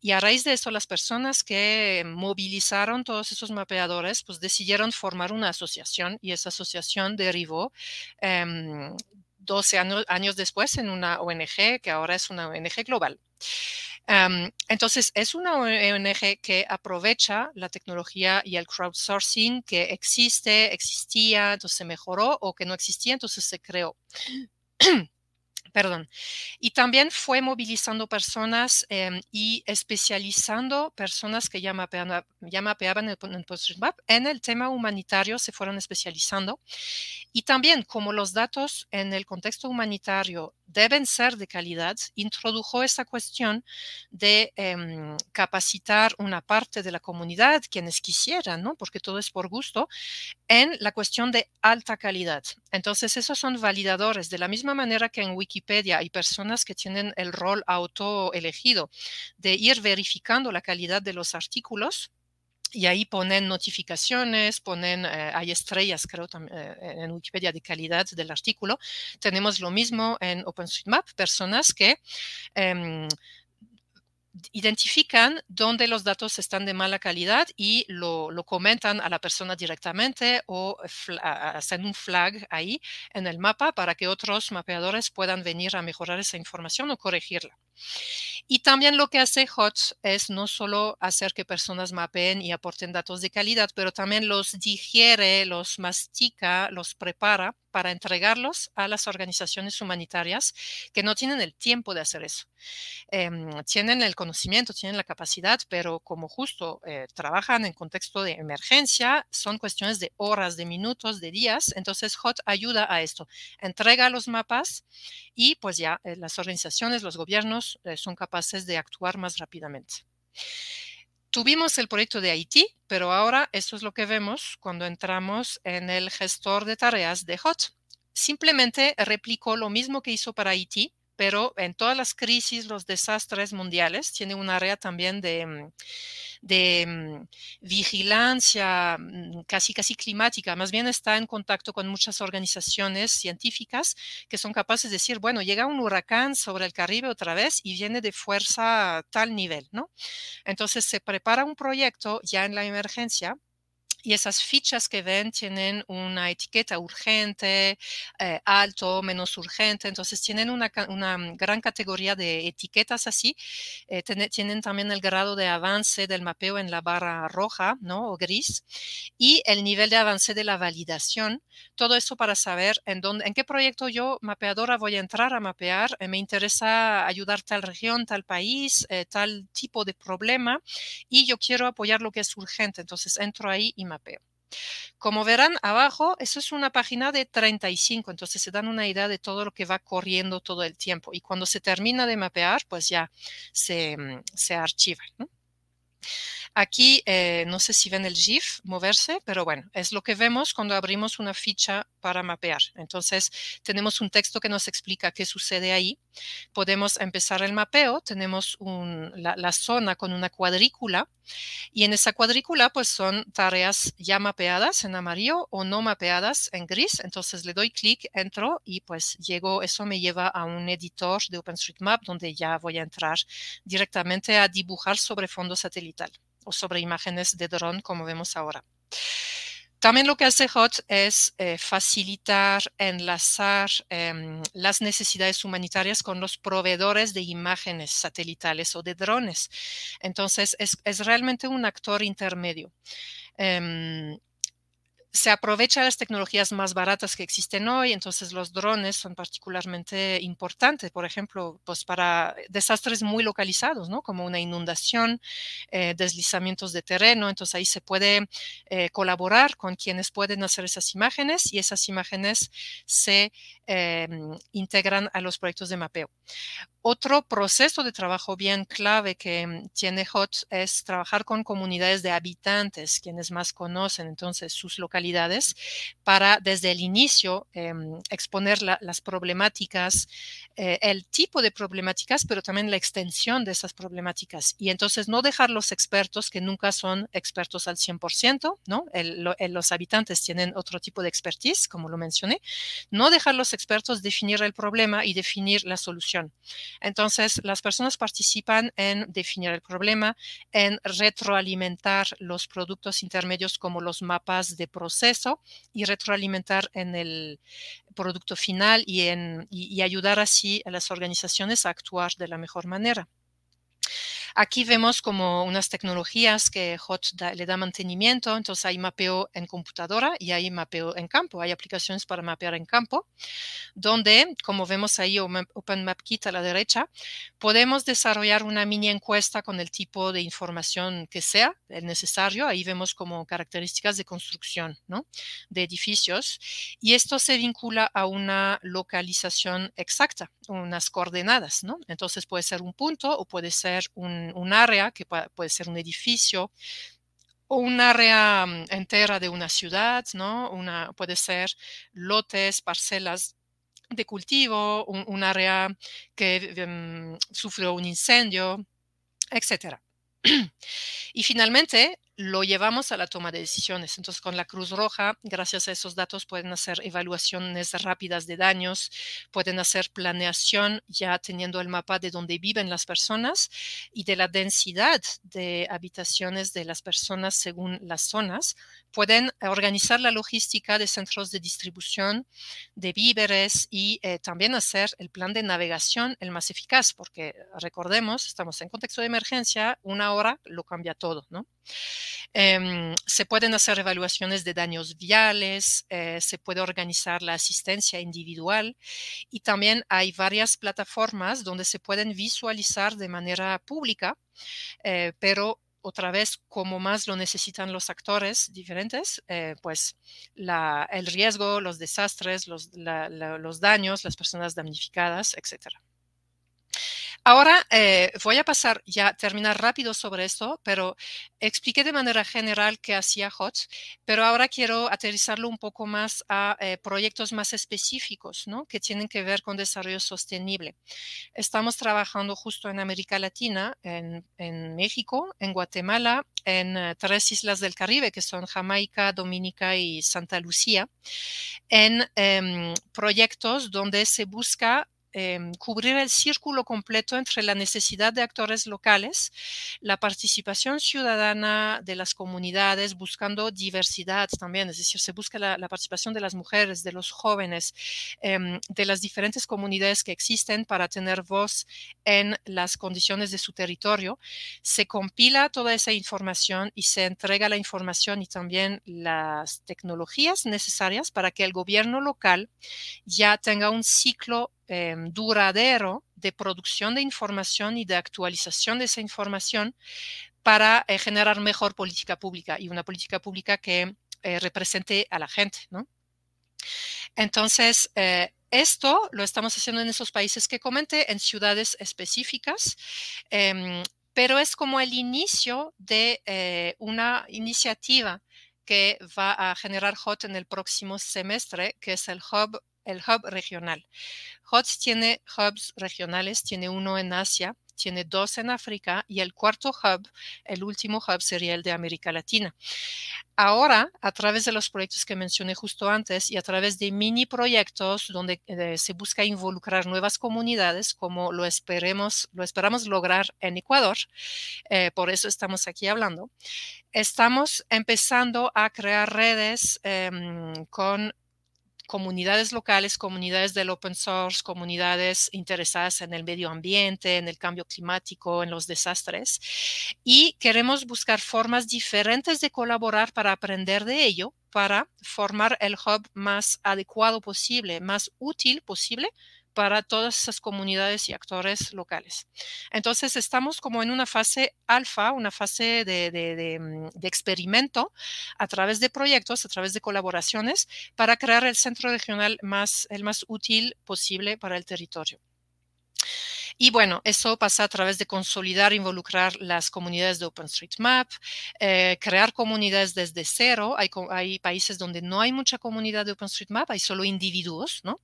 Y a raíz de eso, las personas que movilizaron todos esos mapeadores, pues decidieron formar una asociación y esa asociación derivó 12 em, años, años después en una ONG que ahora es una ONG global entonces, es una ONG que aprovecha la tecnología y el crowdsourcing que existe, existía, entonces se mejoró o que no existía, entonces se creó. Perdón. Y también fue movilizando personas em, y especializando personas que ya mapeaban, en el tema humanitario, se fueron especializando. Y también como los datos en el contexto humanitario deben ser de calidad, introdujo esa cuestión de em, capacitar una parte de la comunidad, quienes quisieran, ¿no? porque todo es por gusto, en la cuestión de alta calidad. Entonces, esos son validadores, de la misma manera que en Wikipedia hay personas que tienen el rol autoelegido de ir verificando la calidad de los artículos y ahí ponen notificaciones, ponen, eh, hay estrellas, creo, eh, en Wikipedia de calidad del artículo. Tenemos lo mismo en OpenStreetMap, personas que em, identifican dónde los datos están de mala calidad y lo, comentan a la persona directamente o hacen un flag ahí en el mapa para que otros mapeadores puedan venir a mejorar esa información o corregirla. Y también lo que hace HOT es no solo hacer que personas mapeen y aporten datos de calidad, pero también los digiere, los mastica, los prepara para entregarlos a las organizaciones humanitarias que no tienen el tiempo de hacer eso. Em, tienen el conocimiento, tienen la capacidad, pero como justo eh, trabajan en contexto de emergencia, son cuestiones de horas, de minutos, de días. Entonces HOT ayuda a esto, entrega los mapas y pues ya eh, las organizaciones, los gobiernos eh, son capaces de actuar más rápidamente. Tuvimos el proyecto de Haití, pero ahora esto es lo que vemos cuando entramos en el gestor de tareas de HOT. Simplemente replicó lo mismo que hizo para Haití, pero en todas las crisis, los desastres mundiales, tiene un área también de, mm, mm, vigilancia mm, casi casi climática, más bien está en contacto con muchas organizaciones científicas que son capaces de decir, bueno, llega un huracán sobre el Caribe otra vez y viene de fuerza a tal nivel, ¿no? Entonces se prepara un proyecto ya en la emergencia y esas fichas que ven tienen una etiqueta urgente, eh, alto, menos urgente, entonces tienen una, mm, gran categoría de etiquetas así, eh, tienen también el grado de avance del mapeo en la barra roja ¿no? o gris y el nivel de avance de la validación, todo eso para saber en, dónde, en qué proyecto yo, mapeadora, voy a entrar a mapear, eh, me interesa ayudar tal región, tal país, tal tipo de problema y yo quiero apoyar lo que es urgente, entonces entro ahí y Como verán abajo, eso es una página de 35, entonces se dan una idea de todo lo que va corriendo todo el tiempo. Y cuando se termina de mapear, pues ya se, mm, se archiva. Aquí eh, no sé si ven el GIF moverse, pero bueno, es lo que vemos cuando abrimos una ficha para mapear. Entonces, tenemos un texto que nos explica qué sucede ahí. Podemos empezar el mapeo, tenemos la, la, zona con una cuadrícula y en esa cuadrícula pues son tareas ya mapeadas en amarillo o no mapeadas en gris. Entonces le doy clic, entro y pues llego, eso me lleva a un editor de OpenStreetMap donde ya voy a entrar directamente a dibujar sobre fondo satelital o sobre imágenes de dron como vemos ahora. También lo que hace HOT es eh, facilitar, enlazar em, las necesidades humanitarias con los proveedores de imágenes satelitales o de drones. Entonces, es, realmente un actor intermedio. Em, se aprovecha las tecnologías más baratas que existen hoy, entonces los drones son particularmente importantes, por ejemplo, pues para desastres muy localizados, ¿no? Como una inundación, eh, deslizamientos de terreno, entonces ahí se puede eh, colaborar con quienes pueden hacer esas imágenes y esas imágenes se em, integran a los proyectos de mapeo. Otro proceso de trabajo bien clave que mm, tiene HOT es trabajar con comunidades de habitantes, quienes más conocen entonces sus localidades, para desde el inicio em, exponer las problemáticas, eh, el tipo de problemáticas, pero también la extensión de esas problemáticas. Y entonces no dejar los expertos, que nunca son expertos al 100%, ¿no? los habitantes tienen otro tipo de expertise, como lo mencioné, no dejar los expertos definir el problema y definir la solución. Entonces, las personas participan en definir el problema, en retroalimentar los productos intermedios como los mapas de proceso y retroalimentar en el producto final y, en, y ayudar así a las organizaciones a actuar de la mejor manera. Aquí vemos como unas tecnologías que HOT le da mantenimiento, entonces hay mapeo en computadora y hay mapeo en campo, hay aplicaciones para mapear en campo, donde, como vemos ahí OpenMapKit a la derecha, podemos desarrollar una mini encuesta con el tipo de información que sea el necesario. Ahí vemos como características de construcción ¿no? de edificios y esto se vincula a una localización exacta, unas coordenadas. ¿no? Entonces puede ser un punto o puede ser un un, área, que puede ser un edificio, o un área mm, entera de una ciudad, ¿no? Una, puede ser lotes, parcelas de cultivo, un, área que em, sufrió un incendio, etc. y finalmente, lo llevamos a la toma de decisiones. Entonces, con la Cruz Roja, gracias a esos datos, pueden hacer evaluaciones rápidas de daños, pueden hacer planeación ya teniendo el mapa de dónde viven las personas y de la densidad de habitaciones de las personas según las zonas. Pueden organizar la logística de centros de distribución de víveres y eh, también hacer el plan de navegación el más eficaz, porque recordemos, estamos en contexto de emergencia, una hora lo cambia todo, ¿no? Em, se pueden hacer evaluaciones de daños viales, eh, se puede organizar la asistencia individual y también hay varias plataformas donde se pueden visualizar de manera pública, eh, pero otra vez, como más lo necesitan los actores diferentes, eh, pues el riesgo, los desastres, los, daños, las personas damnificadas, etcétera. Ahora eh, voy a pasar ya terminar rápido sobre esto, pero expliqué de manera general qué hacía HOT, pero ahora quiero aterrizarlo un poco más a eh, proyectos más específicos, ¿no? Que tienen que ver con desarrollo sostenible. Estamos trabajando justo en América Latina, en, México, en Guatemala, en eh, tres islas del Caribe, que son Jamaica, Dominica y Santa Lucía, en em, proyectos donde se busca Em, cubrir el círculo completo entre la necesidad de actores locales, la participación ciudadana de las comunidades, buscando diversidad también, es decir, se busca la, participación de las mujeres, de los jóvenes, em, de las diferentes comunidades que existen para tener voz en las condiciones de su territorio. Se compila toda esa información y se entrega la información y también las tecnologías necesarias para que el gobierno local ya tenga un ciclo Em, duradero de producción de información y de actualización de esa información para eh, generar mejor política pública y una política pública que eh, represente a la gente, ¿no? Entonces, eh, esto lo estamos haciendo en esos países que comenté, en ciudades específicas. Em, pero es como el inicio de una iniciativa que va a generar HOT en el próximo semestre, que es el hub, el hub regional. HOT tiene hubs regionales, tiene uno en Asia, tiene dos en África y el cuarto hub, el último hub sería el de América Latina. Ahora, a través de los proyectos que mencioné justo antes y a través de mini proyectos donde eh, se busca involucrar nuevas comunidades, como lo esperemos, lo esperamos lograr en Ecuador, eh, por eso estamos aquí hablando, estamos empezando a crear redes em, con comunidades locales, comunidades del open source, comunidades interesadas en el medio ambiente, en el cambio climático, en los desastres. Y queremos buscar formas diferentes de colaborar para aprender de ello, para formar el hub más adecuado posible, más útil posible para todas esas comunidades y actores locales. Entonces, estamos como en una fase alfa, una fase de, mm, experimento a través de proyectos, a través de colaboraciones, para crear el centro regional más, el más útil posible para el territorio. Y bueno, eso pasa a través de consolidar, e involucrar las comunidades de OpenStreetMap, eh, crear comunidades desde cero. Hay, países donde no hay mucha comunidad de OpenStreetMap, hay solo individuos, ¿no?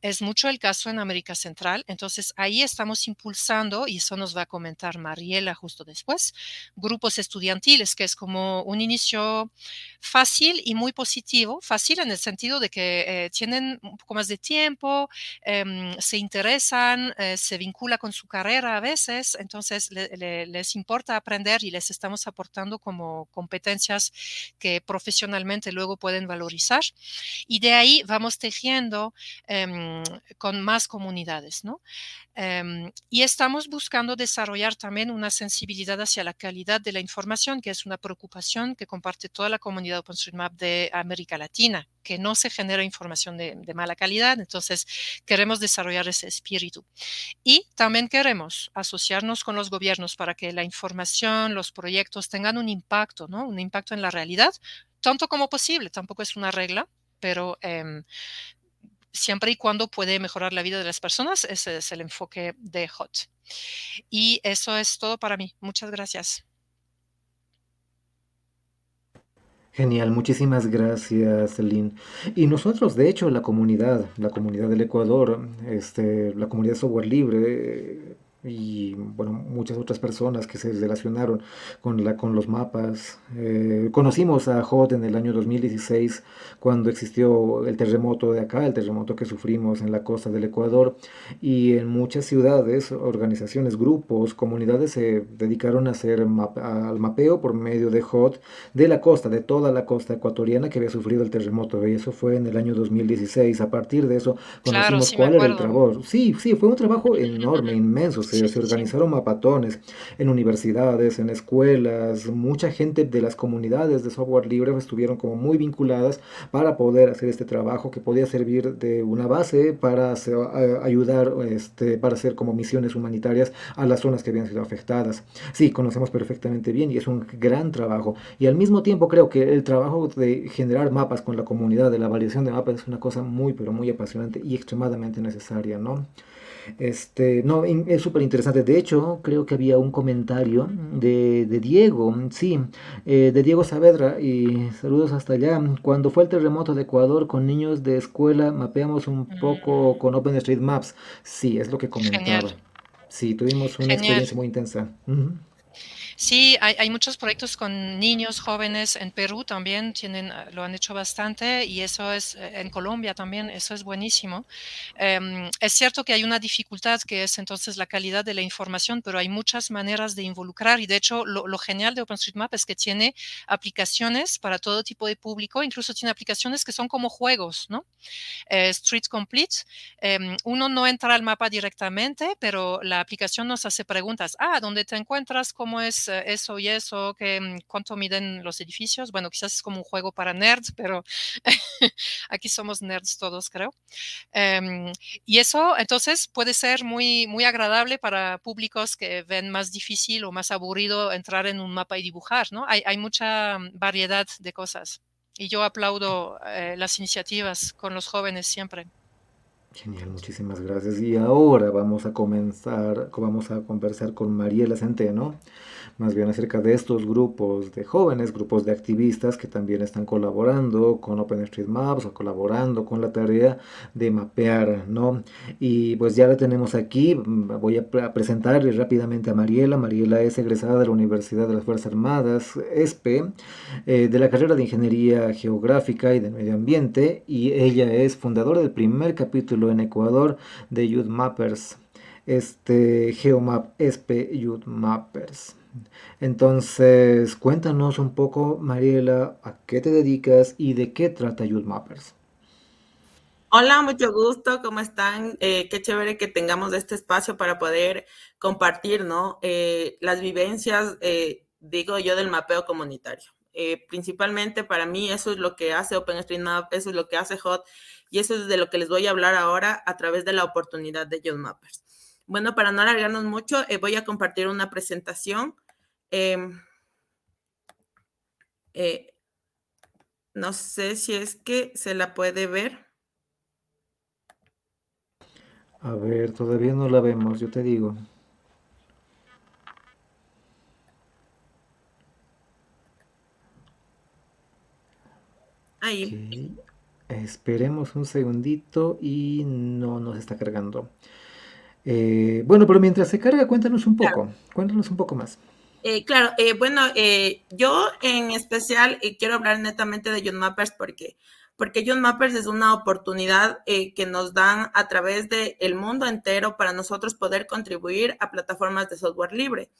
Es mucho el caso en América Central. Entonces, ahí estamos impulsando, y eso nos va a comentar Mariela justo después, grupos estudiantiles, que es como un inicio fácil y muy positivo. Fácil en el sentido de que eh, tienen un poco más de tiempo, em, se interesan, eh, se vinculan con su carrera a veces, entonces les importa aprender y les estamos aportando como competencias que profesionalmente luego pueden valorizar. Y de ahí vamos tejiendo em, con más comunidades, ¿no? Em, y estamos buscando desarrollar también una sensibilidad hacia la calidad de la información, que es una preocupación que comparte toda la comunidad OpenStreetMap de América Latina, que no se genera información de, de mala calidad. Entonces, queremos desarrollar ese espíritu. Y también queremos asociarnos con los gobiernos para que la información, los proyectos tengan un impacto, ¿no? Un impacto en la realidad, tanto como posible. Tampoco es una regla, pero em, siempre y cuando puede mejorar la vida de las personas, ese es el enfoque de HOT. Y eso es todo para mí. Muchas gracias. Genial, muchísimas gracias, Celine. Y nosotros, de hecho, la comunidad, la comunidad del Ecuador, este, la comunidad de software libre, y bueno, muchas otras personas que se relacionaron con, la, con los mapas. Eh, conocimos a Hot en el año 2016 cuando existió el terremoto de acá, el terremoto que sufrimos en la costa del Ecuador y en muchas ciudades, organizaciones, grupos, comunidades se dedicaron a hacer al mapeo por medio de Hot de la costa, de toda la costa ecuatoriana que había sufrido el terremoto y eso fue en el año 2016. A partir de eso conocimos cuál era el trabajo. Sí, sí, fue un trabajo enorme, inmenso se, organizaron mapatones en universidades, en escuelas, mucha gente de las comunidades de software libre estuvieron como muy vinculadas para poder hacer este trabajo que podía servir de una base para ayudar, este, para hacer como misiones humanitarias a las zonas que habían sido afectadas. Sí, conocemos perfectamente bien y es un gran trabajo. Y al mismo tiempo creo que el trabajo de generar mapas con la comunidad, de la validación de mapas, es una cosa muy, pero muy apasionante y extremadamente necesaria, ¿no? Este, no, es súper interesante. De hecho, creo que había un comentario de, Diego, sí, eh, de Diego Saavedra, y saludos hasta allá. Cuando fue el terremoto de Ecuador con niños de escuela, mapeamos un poco mm. con OpenStreetMaps. Sí, es lo que comentaba. Sí, tuvimos una experiencia muy intensa. Sí, hay, muchos proyectos con niños jóvenes en Perú también, tienen, ah, lo han hecho bastante y eso es eh, en Colombia también, eso es buenísimo. Em, es cierto que hay una dificultad que es entonces la calidad de la información, pero hay muchas maneras de involucrar y de hecho lo, genial de OpenStreetMap es que tiene aplicaciones para todo tipo de público, incluso tiene aplicaciones que son como juegos, ¿no? Eh, Street Complete, em, uno no entra al mapa directamente, pero la aplicación nos hace preguntas, ah, ¿dónde te encuentras? ¿Cómo es? Eso y eso, que, mm, cuánto miden los edificios. Bueno, quizás es como un juego para nerds, pero aquí somos nerds todos, creo. Em, y eso entonces puede ser muy, muy agradable para públicos que ven más difícil o más aburrido entrar en un mapa y dibujar, ¿no? Hay, hay mucha mm, variedad de cosas. Y yo aplaudo eh, las iniciativas con los jóvenes siempre. Genial, muchísimas gracias. Y ahora vamos a comenzar, vamos a conversar con Mariela Centeno más bien acerca de estos grupos de jóvenes, grupos de activistas que también están colaborando con OpenStreetMaps o colaborando con la tarea de mapear, ¿no? Y pues ya la tenemos aquí, voy a presentarle rápidamente a Mariela. Mariela es egresada de la Universidad de las Fuerzas Armadas, ESPE, eh, de la carrera de Ingeniería Geográfica y de Medio Ambiente, y ella es fundadora del primer capítulo en Ecuador de Youth Mappers, este Geomap ESPE Youth Mappers. Entonces, cuéntanos un poco, Mariela, a qué te dedicas y de qué trata Youth Mappers. Hola, mucho gusto, ¿cómo están? Eh, qué chévere que tengamos este espacio para poder compartir, ¿no? Eh, las vivencias, eh, digo yo, del mapeo comunitario. principalmente para mí eso es lo que hace OpenStreetMap, eso es lo que hace HOT y eso es de lo que les voy a hablar ahora a través de la oportunidad de Youth Mappers. Bueno, para no alargarnos mucho, voy a compartir una presentación Em, eh, no sé si es que se la puede ver. A ver, todavía no la vemos, yo te digo. Ahí. Esperemos un segundito y no nos está cargando. Eh, bueno, pero mientras se carga, cuéntanos un poco, cuéntanos un poco más. Eh, claro, eh, bueno, eh, yo en especial quiero hablar netamente de John Mappers porque, porque John Mappers es una oportunidad que nos dan a través del el mundo entero para nosotros poder contribuir a plataformas de software libre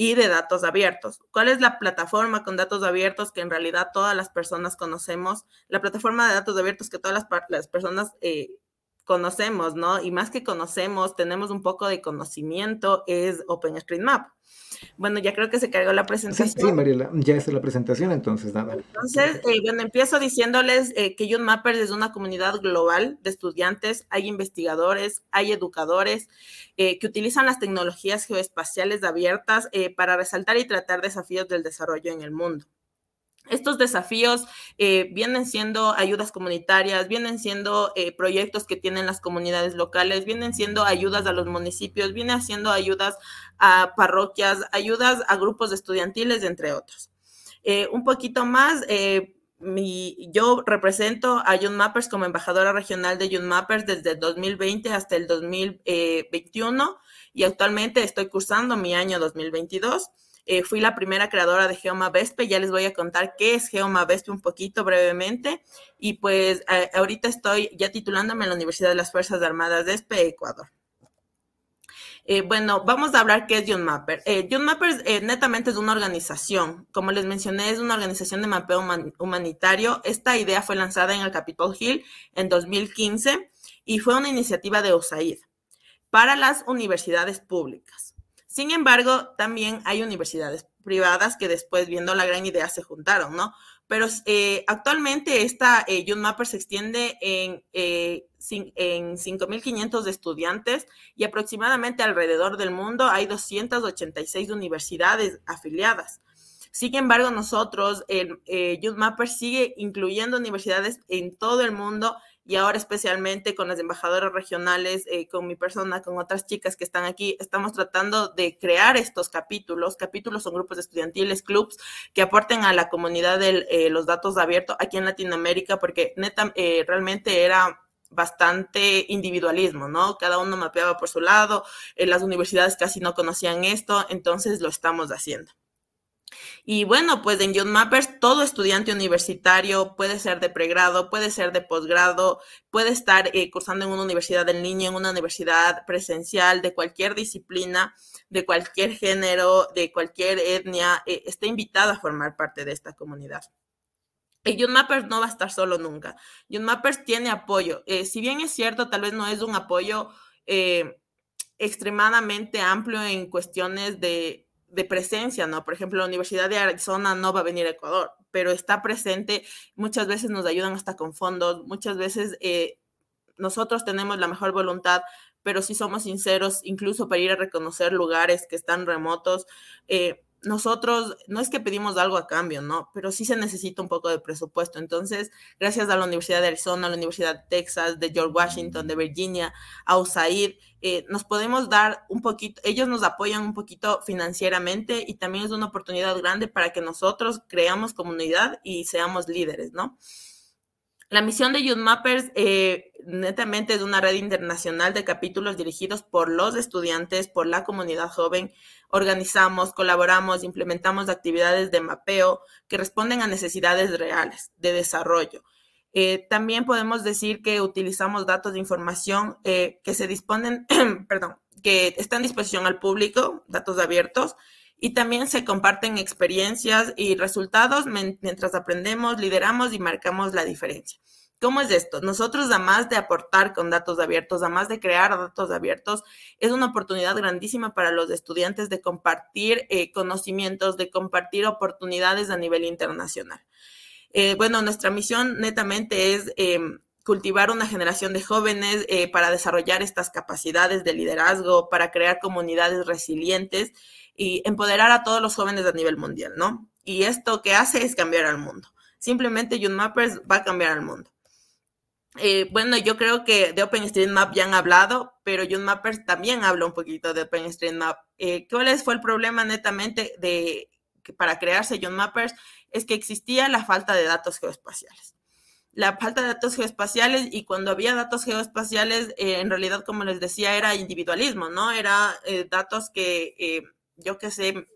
y de datos abiertos. ¿Cuál es la plataforma con datos abiertos que en realidad todas las personas conocemos? La plataforma de datos abiertos que todas las, personas conocemos, ¿no? Y más que conocemos, tenemos un poco de conocimiento, es OpenStreetMap. Bueno, ya creo que se cargó la presentación. Sí, Mariela, ya es la presentación, entonces nada. Entonces, eh, bueno, empiezo diciéndoles eh, que Mappers es una comunidad global de estudiantes, hay investigadores, hay educadores eh, que utilizan las tecnologías geoespaciales abiertas para resaltar y tratar desafíos del desarrollo en el mundo. Estos desafíos eh, vienen siendo ayudas comunitarias, vienen siendo eh, proyectos que tienen las comunidades locales, vienen siendo ayudas a los municipios, vienen siendo ayudas a parroquias, ayudas a grupos estudiantiles, entre otros. Eh, un poquito más, yo represento a Young Mappers como embajadora regional de Young Mappers desde el 2020 hasta el 2021 y actualmente estoy cursando mi año 2022. Eh, fui la primera creadora de Geoma Vespe. Ya les voy a contar qué es Geoma Vespe un poquito brevemente. Y pues ahorita estoy ya titulándome en la Universidad de las Fuerzas Armadas de Espe, Ecuador. Eh, bueno, vamos a hablar qué es John Mapper. Eh, eh, netamente es una organización. Como les mencioné, es una organización de mapeo humanitario. Esta idea fue lanzada en el Capitol Hill en 2015 y fue una iniciativa de USAID para las universidades públicas. Sin embargo, también hay universidades privadas que después, viendo la gran idea, se juntaron, ¿no? Pero eh, actualmente esta eh, Youth Mapper se extiende en, eh, en 5.500 estudiantes y aproximadamente alrededor del mundo hay 286 universidades afiliadas. Sin embargo, nosotros, el eh, Youth Mapper sigue incluyendo universidades en todo el mundo y ahora especialmente con las embajadoras regionales, eh, con mi persona, con otras chicas que están aquí, estamos tratando de crear estos capítulos. Capítulos son grupos estudiantiles, clubs que aporten a la comunidad de eh, los datos abiertos aquí en Latinoamérica, porque neta, eh, realmente era bastante individualismo, ¿no? Cada uno mapeaba por su lado, las universidades casi no conocían esto, entonces lo estamos haciendo. Y bueno, pues en Young Mappers todo estudiante universitario puede ser de pregrado, puede ser de posgrado, puede estar eh, cursando en una universidad en línea, en una universidad presencial, de cualquier disciplina, de cualquier género, de cualquier etnia, eh, está invitado a formar parte de esta comunidad. Mappers no va a estar solo nunca. Young Mappers tiene apoyo. Eh, si bien es cierto, tal vez no es un apoyo extremadamente amplio en cuestiones de de presencia, ¿no? Por ejemplo, la Universidad de Arizona no va a venir a Ecuador, pero está presente, muchas veces nos ayudan hasta con fondos, muchas veces eh, nosotros tenemos la mejor voluntad, pero si somos sinceros, incluso para ir a reconocer lugares que están remotos, eh, nosotros no es que pedimos algo a cambio, ¿no? Pero sí se necesita un poco de presupuesto. Entonces, gracias a la Universidad de Arizona, a la Universidad de Texas, de George Washington, de Virginia, a USAID, eh, nos podemos dar un poquito, ellos nos apoyan un poquito financieramente y también es una oportunidad grande para que nosotros creamos comunidad y seamos líderes, ¿no? La misión de Youth Mappers eh, netamente es una red internacional de capítulos dirigidos por los estudiantes, por la comunidad joven. Organizamos, colaboramos, implementamos actividades de mapeo que responden a necesidades reales de desarrollo. Eh, también podemos decir que utilizamos datos de información eh, que se disponen, perdón, que están a disposición al público, datos abiertos, y también se comparten experiencias y resultados mientras aprendemos, lideramos y marcamos la diferencia. ¿Cómo es esto? Nosotros, además de aportar con datos abiertos, además de crear datos abiertos, es una oportunidad grandísima para los estudiantes de compartir eh, conocimientos, de compartir oportunidades a nivel internacional. Eh, bueno, nuestra misión netamente es em, cultivar una generación de jóvenes eh, para desarrollar estas capacidades de liderazgo, para crear comunidades resilientes y empoderar a todos los jóvenes a nivel mundial, ¿no? Y esto que hace es cambiar al mundo. Simplemente Youth Mappers va a cambiar al mundo. Eh, bueno, yo creo que de OpenStreetMap ya han hablado, pero Youth Mappers también habla un poquito de OpenStreetMap. Eh, ¿Cuál fue el problema netamente de para crearse Youth Mappers? Es que existía la falta de datos geoespaciales. La falta de datos geoespaciales y cuando había datos geoespaciales, eh, en realidad, como les decía, era individualismo, ¿no? Era datos que yo qué sé,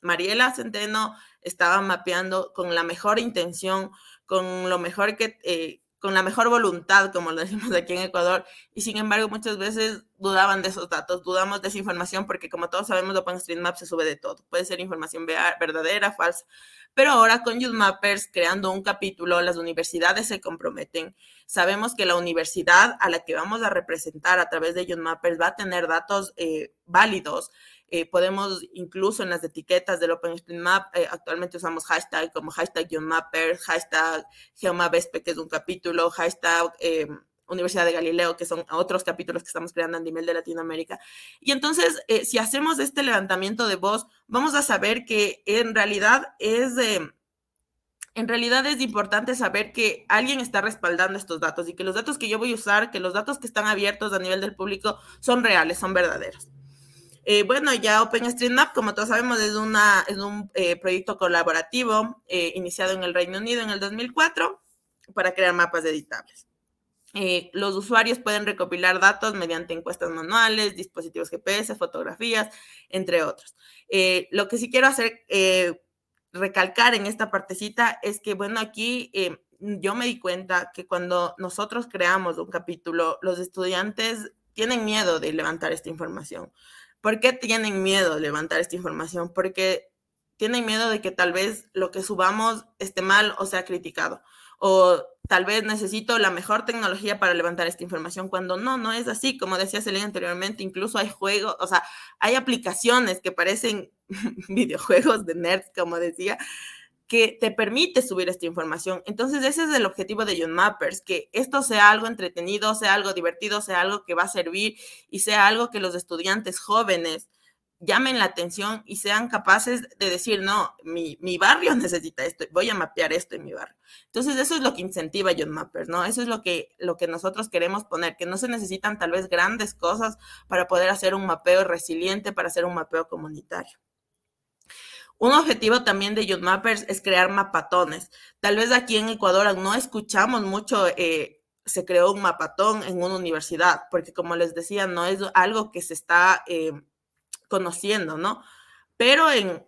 Mariela Centeno estaba mapeando con la mejor intención, con lo mejor que, eh, con la mejor voluntad, como lo decimos aquí en Ecuador, y sin embargo muchas veces dudaban de esos datos, dudamos de esa información, porque como todos sabemos, OpenStreetMap se sube de todo, puede ser información verdadera, falsa, pero ahora con Youth Mappers, creando un capítulo, las universidades se comprometen, sabemos que la universidad a la que vamos a representar a través de Youth Mappers va a tener datos eh, válidos, eh, podemos incluso en las etiquetas del OpenStreetMap, eh, actualmente usamos hashtag como hashtag Mapper, hashtag GeoMapSP, que es un capítulo, hashtag eh, Universidad de Galileo, que son otros capítulos que estamos creando a nivel de Latinoamérica. Y entonces, si hacemos este levantamiento de voz, vamos a saber que en realidad es... en realidad es importante saber que alguien está respaldando estos datos y que los datos que yo voy a usar, que los datos que están abiertos a nivel del público son reales, son verdaderos. Eh, bueno, ya OpenStreetMap, como todos sabemos, es, un eh, proyecto colaborativo eh, iniciado en el Reino Unido en el 2004 para crear mapas editables. los usuarios pueden recopilar datos mediante encuestas manuales, dispositivos GPS, fotografías, entre otros. lo que sí quiero hacer, recalcar en esta partecita es que, bueno, aquí yo me di cuenta que cuando nosotros creamos un capítulo, los estudiantes tienen miedo de levantar esta información. ¿Por qué tienen miedo de levantar esta información? Porque tienen miedo de que tal vez lo que subamos esté mal o sea criticado. O tal vez necesito la mejor tecnología para levantar esta información, cuando no, no es así. Como decía Celine anteriormente, incluso hay juegos, o sea, hay aplicaciones que parecen videojuegos de nerds, como decía, que te permite subir esta información. Entonces, ese es el objetivo de Young Mappers, que esto sea algo entretenido, sea algo divertido, sea algo que va a servir y sea algo que los estudiantes jóvenes llamen la atención y sean capaces de decir, no, mi, barrio necesita esto, voy a mapear esto en mi barrio. Entonces, eso es lo que incentiva Young Mappers, ¿no? Eso es lo que, lo que nosotros queremos poner, que no se necesitan tal vez grandes cosas para poder hacer un mapeo resiliente, para hacer un mapeo comunitario. Un objetivo también de Youth Mappers es crear mapatones. Tal vez aquí en Ecuador no escuchamos mucho, eh, se creó un mapatón en una universidad, porque como les decía, no es algo que se está eh, conociendo, ¿no? Pero en,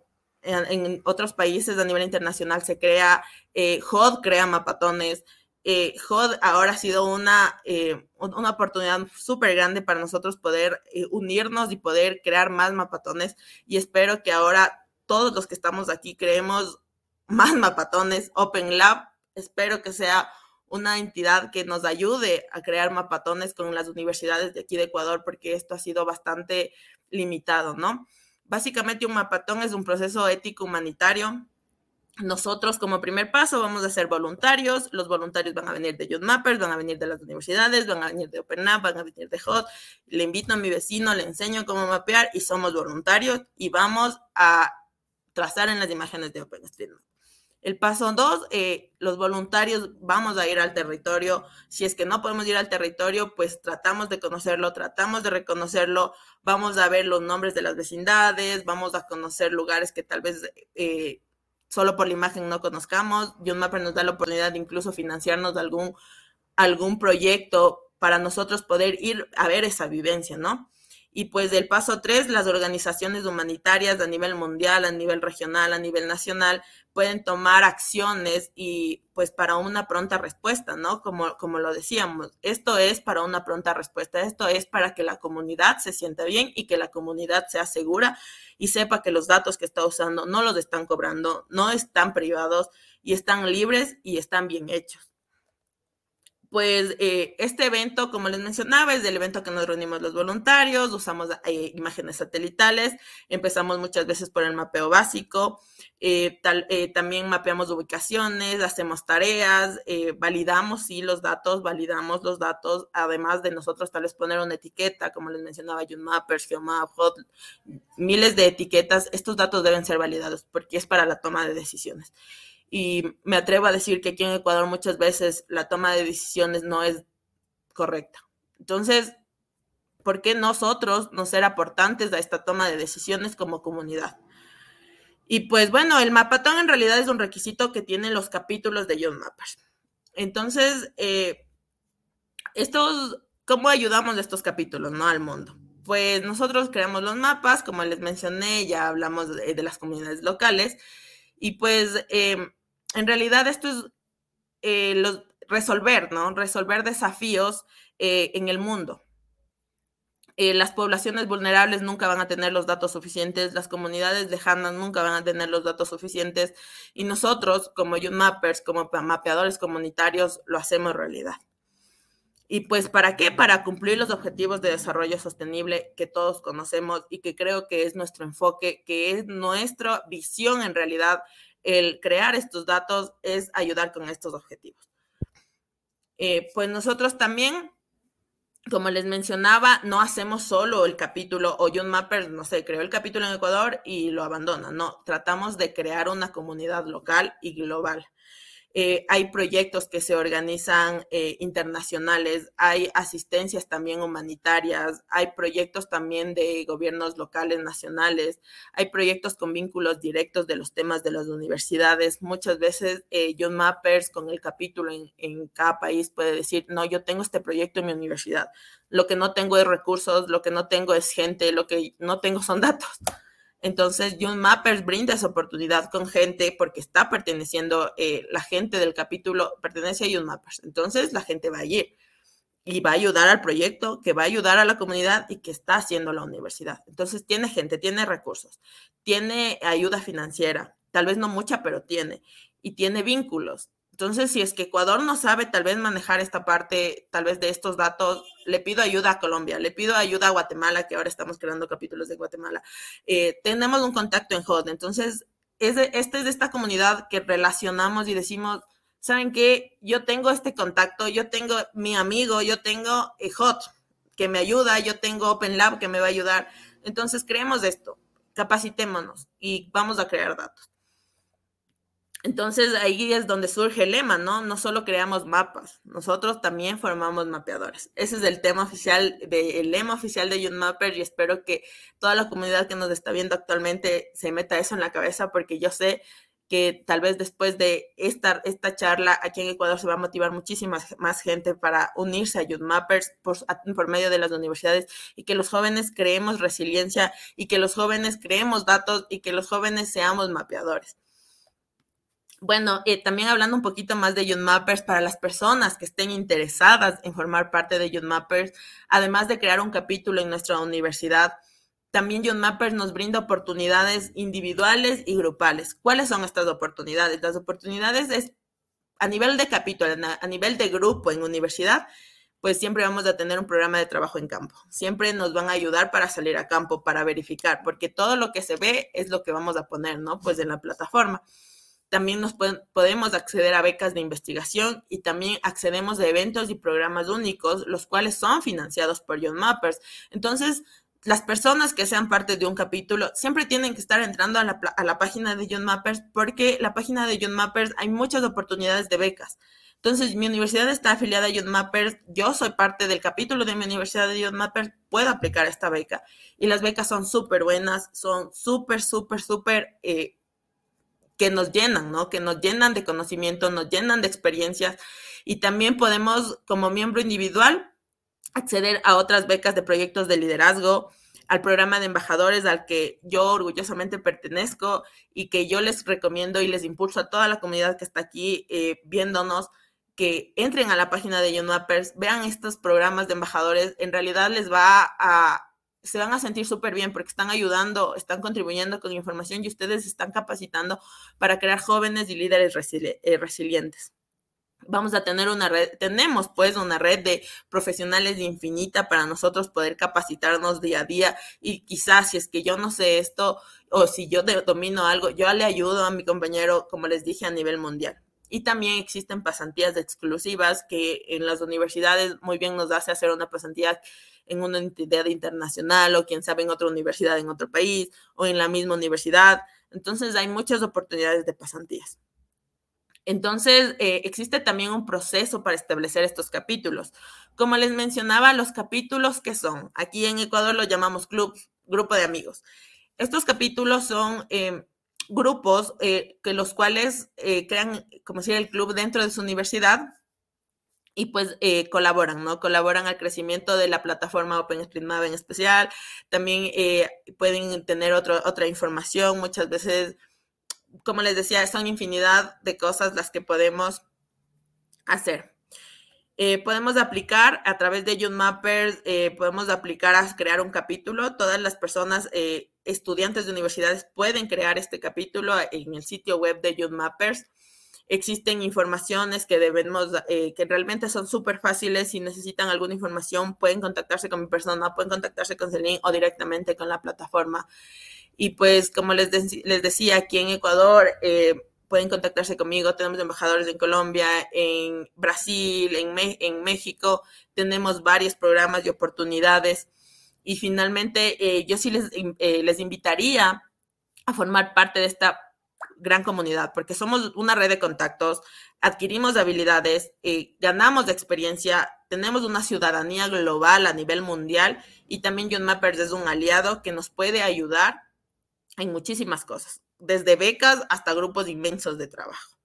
otros países a nivel internacional se crea, eh, HOD crea mapatones. Eh, ahora ha sido una, una oportunidad súper grande para nosotros poder unirnos y poder crear más mapatones y espero que ahora todos los que estamos aquí creemos más mapatones. Open Lab, espero que sea una entidad que nos ayude a crear mapatones con las universidades de aquí de Ecuador, porque esto ha sido bastante limitado, ¿no? Básicamente un mapatón es un proceso ético humanitario. Nosotros como primer paso vamos a ser voluntarios, los voluntarios van a venir de Youth Mappers, van a venir de las universidades, van a venir de Open Lab, van a venir de HOT, le invito a mi vecino, le enseño cómo mapear y somos voluntarios y vamos a trazar en las imágenes de OpenStreetMap. El paso dos, eh, los voluntarios vamos a ir al territorio. Si es que no podemos ir al territorio, pues tratamos de conocerlo, tratamos de reconocerlo. Vamos a ver los nombres de las vecindades, vamos a conocer lugares que tal vez eh, solo por la imagen no conozcamos. Mapper nos da la oportunidad de incluso financiarnos algún, algún proyecto para nosotros poder ir a ver esa vivencia, ¿no? Y pues del paso tres, las organizaciones humanitarias a nivel mundial, a nivel regional, a nivel nacional, pueden tomar acciones y pues para una pronta respuesta, ¿no? Como, como lo decíamos, esto es para una pronta respuesta, esto es para que la comunidad se sienta bien y que la comunidad sea segura y sepa que los datos que está usando no los están cobrando, no están privados y están libres y están bien hechos pues eh, este evento, como les mencionaba, es del evento que nos reunimos los voluntarios, usamos eh, imágenes satelitales, empezamos muchas veces por el mapeo básico, eh, también mapeamos ubicaciones, hacemos tareas, validamos sí los datos, validamos los datos, además de nosotros tal vez poner una etiqueta, como les mencionaba, YouMappers, GeoMap, Hot, miles de etiquetas, estos datos deben ser validados porque es para la toma de decisiones y me atrevo a decir que aquí en Ecuador muchas veces la toma de decisiones no es correcta. Entonces, ¿por qué nosotros no ser aportantes a esta toma de decisiones como comunidad? Y pues bueno, el mapatón en realidad es un requisito que tienen los capítulos de John Mappers. Entonces, eh, estos, ¿cómo ayudamos a estos capítulos, no al mundo? Pues nosotros creamos los mapas, como les mencioné, ya hablamos de, las comunidades locales, y pues em, en realidad esto es eh, resolver, ¿no? Resolver desafíos eh, en el mundo. Eh, las poblaciones vulnerables nunca van a tener los datos suficientes, las comunidades lejanas nunca van a tener los datos suficientes y nosotros como Mappers, como mapeadores comunitarios, lo hacemos realidad. Y pues, ¿para qué? Para cumplir los objetivos de desarrollo sostenible que todos conocemos y que creo que es nuestro enfoque, que es nuestra visión en realidad el crear estos datos es ayudar con estos objetivos. Eh, pues nosotros también, como les mencionaba, no hacemos solo el capítulo o John Mapper, no sé, creó el capítulo en Ecuador y lo abandona. No, tratamos de crear una comunidad local y global. Eh, hay proyectos que se organizan eh, internacionales, hay asistencias también humanitarias, hay proyectos también de gobiernos locales, nacionales, hay proyectos con vínculos directos de los temas de las universidades. Muchas veces eh, John Mappers con el capítulo en, en cada país puede decir, no, yo tengo este proyecto en mi universidad, lo que no tengo es recursos, lo que no tengo es gente, lo que no tengo son datos. Entonces, John Mappers brinda esa oportunidad con gente porque está perteneciendo, eh, la gente del capítulo pertenece a John Mappers. Entonces, la gente va a ir y va a ayudar al proyecto, que va a ayudar a la comunidad y que está haciendo la universidad. Entonces, tiene gente, tiene recursos, tiene ayuda financiera, tal vez no mucha, pero tiene, y tiene vínculos. Entonces, si es que Ecuador no sabe tal vez manejar esta parte, tal vez de estos datos, le pido ayuda a Colombia, le pido ayuda a Guatemala, que ahora estamos creando capítulos de Guatemala. Eh, tenemos un contacto en HOT. Entonces, es esta es de esta comunidad que relacionamos y decimos, ¿saben qué? Yo tengo este contacto, yo tengo mi amigo, yo tengo eh, HOT que me ayuda, yo tengo Open Lab que me va a ayudar. Entonces, creemos esto, capacitémonos y vamos a crear datos. Entonces ahí es donde surge el lema, ¿no? No solo creamos mapas, nosotros también formamos mapeadores. Ese es el tema oficial, de, el lema oficial de Mapper y espero que toda la comunidad que nos está viendo actualmente se meta eso en la cabeza porque yo sé que tal vez después de esta, esta charla aquí en Ecuador se va a motivar muchísima más gente para unirse a Youth Mappers por, por medio de las universidades y que los jóvenes creemos resiliencia y que los jóvenes creemos datos y que los jóvenes seamos mapeadores. Bueno, eh, también hablando un poquito más de Youth Mappers para las personas que estén interesadas en formar parte de Youth Mappers, además de crear un capítulo en nuestra universidad, también Youth Mappers nos brinda oportunidades individuales y grupales. ¿Cuáles son estas oportunidades? Las oportunidades es a nivel de capítulo, a nivel de grupo en universidad, pues siempre vamos a tener un programa de trabajo en campo. Siempre nos van a ayudar para salir a campo, para verificar, porque todo lo que se ve es lo que vamos a poner, ¿no? Pues en la plataforma también nos podemos acceder a becas de investigación y también accedemos a eventos y programas únicos, los cuales son financiados por John Mappers. Entonces, las personas que sean parte de un capítulo siempre tienen que estar entrando a la, a la página de John Mappers porque la página de John Mappers hay muchas oportunidades de becas. Entonces, mi universidad está afiliada a John Mappers, yo soy parte del capítulo de mi universidad de John Mappers, puedo aplicar esta beca. Y las becas son súper buenas, son súper, súper, súper eh, que nos llenan, ¿no? Que nos llenan de conocimiento, nos llenan de experiencias. Y también podemos, como miembro individual, acceder a otras becas de proyectos de liderazgo, al programa de embajadores al que yo orgullosamente pertenezco y que yo les recomiendo y les impulso a toda la comunidad que está aquí eh, viéndonos que entren a la página de John Mappers, vean estos programas de embajadores, en realidad les va a, se van a sentir súper bien porque están ayudando, están contribuyendo con información y ustedes están capacitando para crear jóvenes y líderes eh, resilientes vamos a tener una red, tenemos pues una red de profesionales infinita para nosotros poder capacitarnos día a día y quizás si es que yo no sé esto o si yo domino algo, yo le ayudo a mi compañero, como les dije, a nivel mundial. Y también existen pasantías exclusivas que en las universidades muy bien nos hace hacer una pasantía en una entidad internacional o quién sabe en otra universidad en otro país o en la misma universidad. Entonces hay muchas oportunidades de pasantías. Entonces, eh, existe también un proceso para establecer estos capítulos. Como les mencionaba, los capítulos que son, aquí en Ecuador lo llamamos club, grupo de amigos. Estos capítulos son em, grupos eh, que los cuales eh, crean, como decía, el club dentro de su universidad y pues colaboran, ¿no? Colaboran al crecimiento de la plataforma OpenStreetMap en especial. También pueden tener otra información, muchas veces como les decía, son infinidad de cosas las que podemos hacer. Eh, podemos aplicar a través de Young Mappers, eh, podemos aplicar a crear un capítulo. Todas las personas, eh, estudiantes de universidades, pueden crear este capítulo en el sitio web de Young Mappers. Existen informaciones que debemos, que realmente son súper fáciles. Si necesitan alguna información, pueden contactarse con mi persona, pueden contactarse con Celine o directamente con la plataforma. Y pues, como les, les decía, aquí en Ecuador eh, pueden contactarse conmigo. Tenemos embajadores en Colombia, en Brasil, en, en México. Tenemos varios programas y oportunidades. Y finalmente, eh, yo sí les, eh, les invitaría a formar parte de esta gran comunidad, porque somos una red de contactos, adquirimos habilidades, ganamos de experiencia, tenemos una ciudadanía global a nivel mundial y también John Mappers es un aliado que nos puede ayudar en muchísimas cosas, desde becas hasta grupos inmensos de trabajo.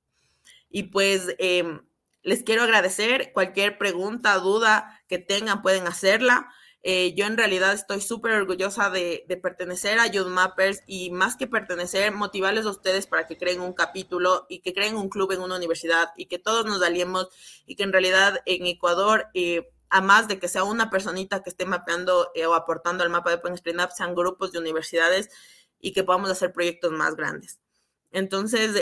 Y pues em, les quiero agradecer. Cualquier pregunta, duda que tengan, pueden hacerla. Eh, yo en realidad estoy súper orgullosa de, pertenecer a Youth Mappers y más que pertenecer, motivarles a ustedes para que creen un capítulo y que creen un club en una universidad y que todos nos aliemos y que en realidad en Ecuador, eh, a más de que sea una personita que esté mapeando eh, o aportando al mapa de OpenStreetMap, sean grupos de universidades y que podamos hacer proyectos más grandes. Entonces,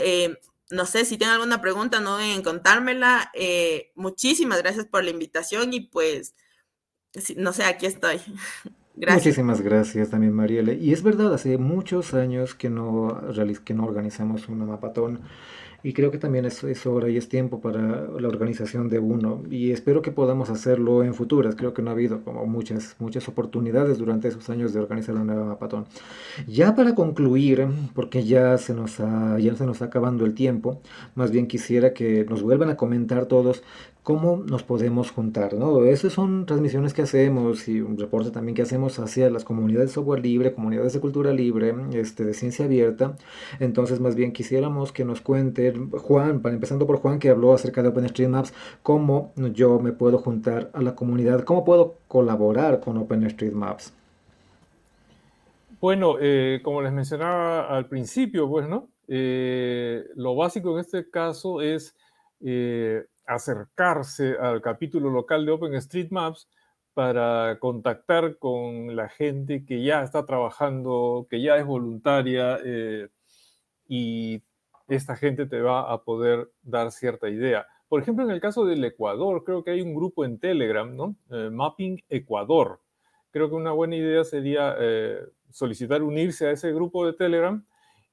no sé si tienen alguna pregunta, no deben contármela. Eh, muchísimas gracias por la invitación y pues, no sé, aquí estoy. Gracias. Muchísimas gracias también, Marielle. Y es verdad, hace muchos años que no, que no organizamos una mapatón. Y creo que también es, es, hora y es tiempo para la organización de uno. Y espero que podamos hacerlo en futuras. Creo que no ha habido como muchas, muchas oportunidades durante esos años de organizar una nueva mapatón. Ya para concluir, porque ya se nos ya se nos está acabando el tiempo, más bien quisiera que nos vuelvan a comentar todos cómo nos podemos juntar, ¿no? Esas son transmisiones que hacemos y un reporte también que hacemos hacia las comunidades de software libre, comunidades de cultura libre, este, de ciencia abierta. Entonces, más bien quisiéramos que nos cuenten, Juan, para empezando por Juan, que habló acerca de OpenStreetMaps, cómo yo me puedo juntar a la comunidad, cómo puedo colaborar con OpenStreetMaps. Bueno, eh, como les mencionaba al principio, pues, ¿no? Eh, lo básico en este caso es eh, acercarse al capítulo local de OpenStreetMaps para contactar con la gente que ya está trabajando, que ya es voluntaria eh, y esta gente te va a poder dar cierta idea. Por ejemplo, en el caso del Ecuador, creo que hay un grupo en Telegram, ¿no? Eh, Mapping Ecuador. Creo que una buena idea sería eh, solicitar unirse a ese grupo de Telegram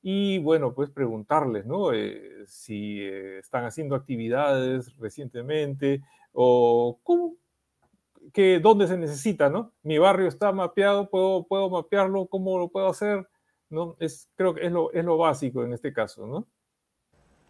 y bueno, pues preguntarles, ¿no? Eh, si eh, están haciendo actividades recientemente o que, dónde se necesita, ¿no? Mi barrio está mapeado, puedo, puedo mapearlo, ¿cómo lo puedo hacer? ¿No? Es, creo que es lo, es lo básico en este caso, ¿no?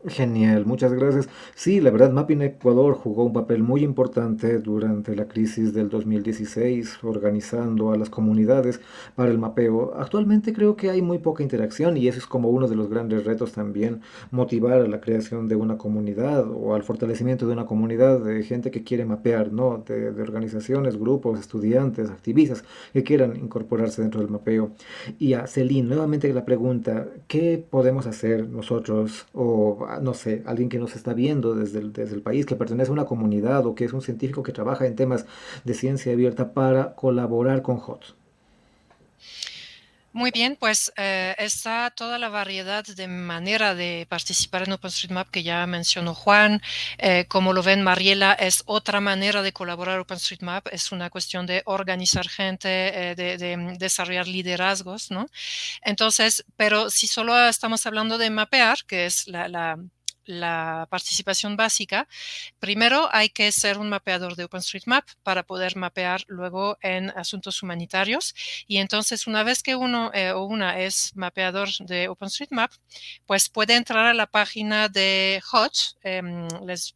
Genial, muchas gracias. Sí, la verdad, Mapping Ecuador jugó un papel muy importante durante la crisis del 2016, organizando a las comunidades para el mapeo. Actualmente creo que hay muy poca interacción y eso es como uno de los grandes retos también, motivar a la creación de una comunidad o al fortalecimiento de una comunidad de gente que quiere mapear, ¿no? De, de organizaciones, grupos, estudiantes, activistas que quieran incorporarse dentro del mapeo. Y a Celine, nuevamente la pregunta, ¿qué podemos hacer nosotros o no sé, alguien que nos está viendo desde el, desde el país, que pertenece a una comunidad o que es un científico que trabaja en temas de ciencia abierta para colaborar con HOT? Muy bien, pues eh, está toda la variedad de manera de participar en OpenStreetMap que ya mencionó Juan. Eh, como lo ven, Mariela, es otra manera de colaborar OpenStreetMap. Es una cuestión de organizar gente, eh, de, de, desarrollar liderazgos, ¿no? Entonces, pero si solo estamos hablando de mapear, que es la, la la participación básica, primero hay que ser un mapeador de OpenStreetMap para poder mapear luego en asuntos humanitarios. Y entonces, una vez que uno eh, o una es mapeador de OpenStreetMap, pues puede entrar a la página de HOT. Eh, les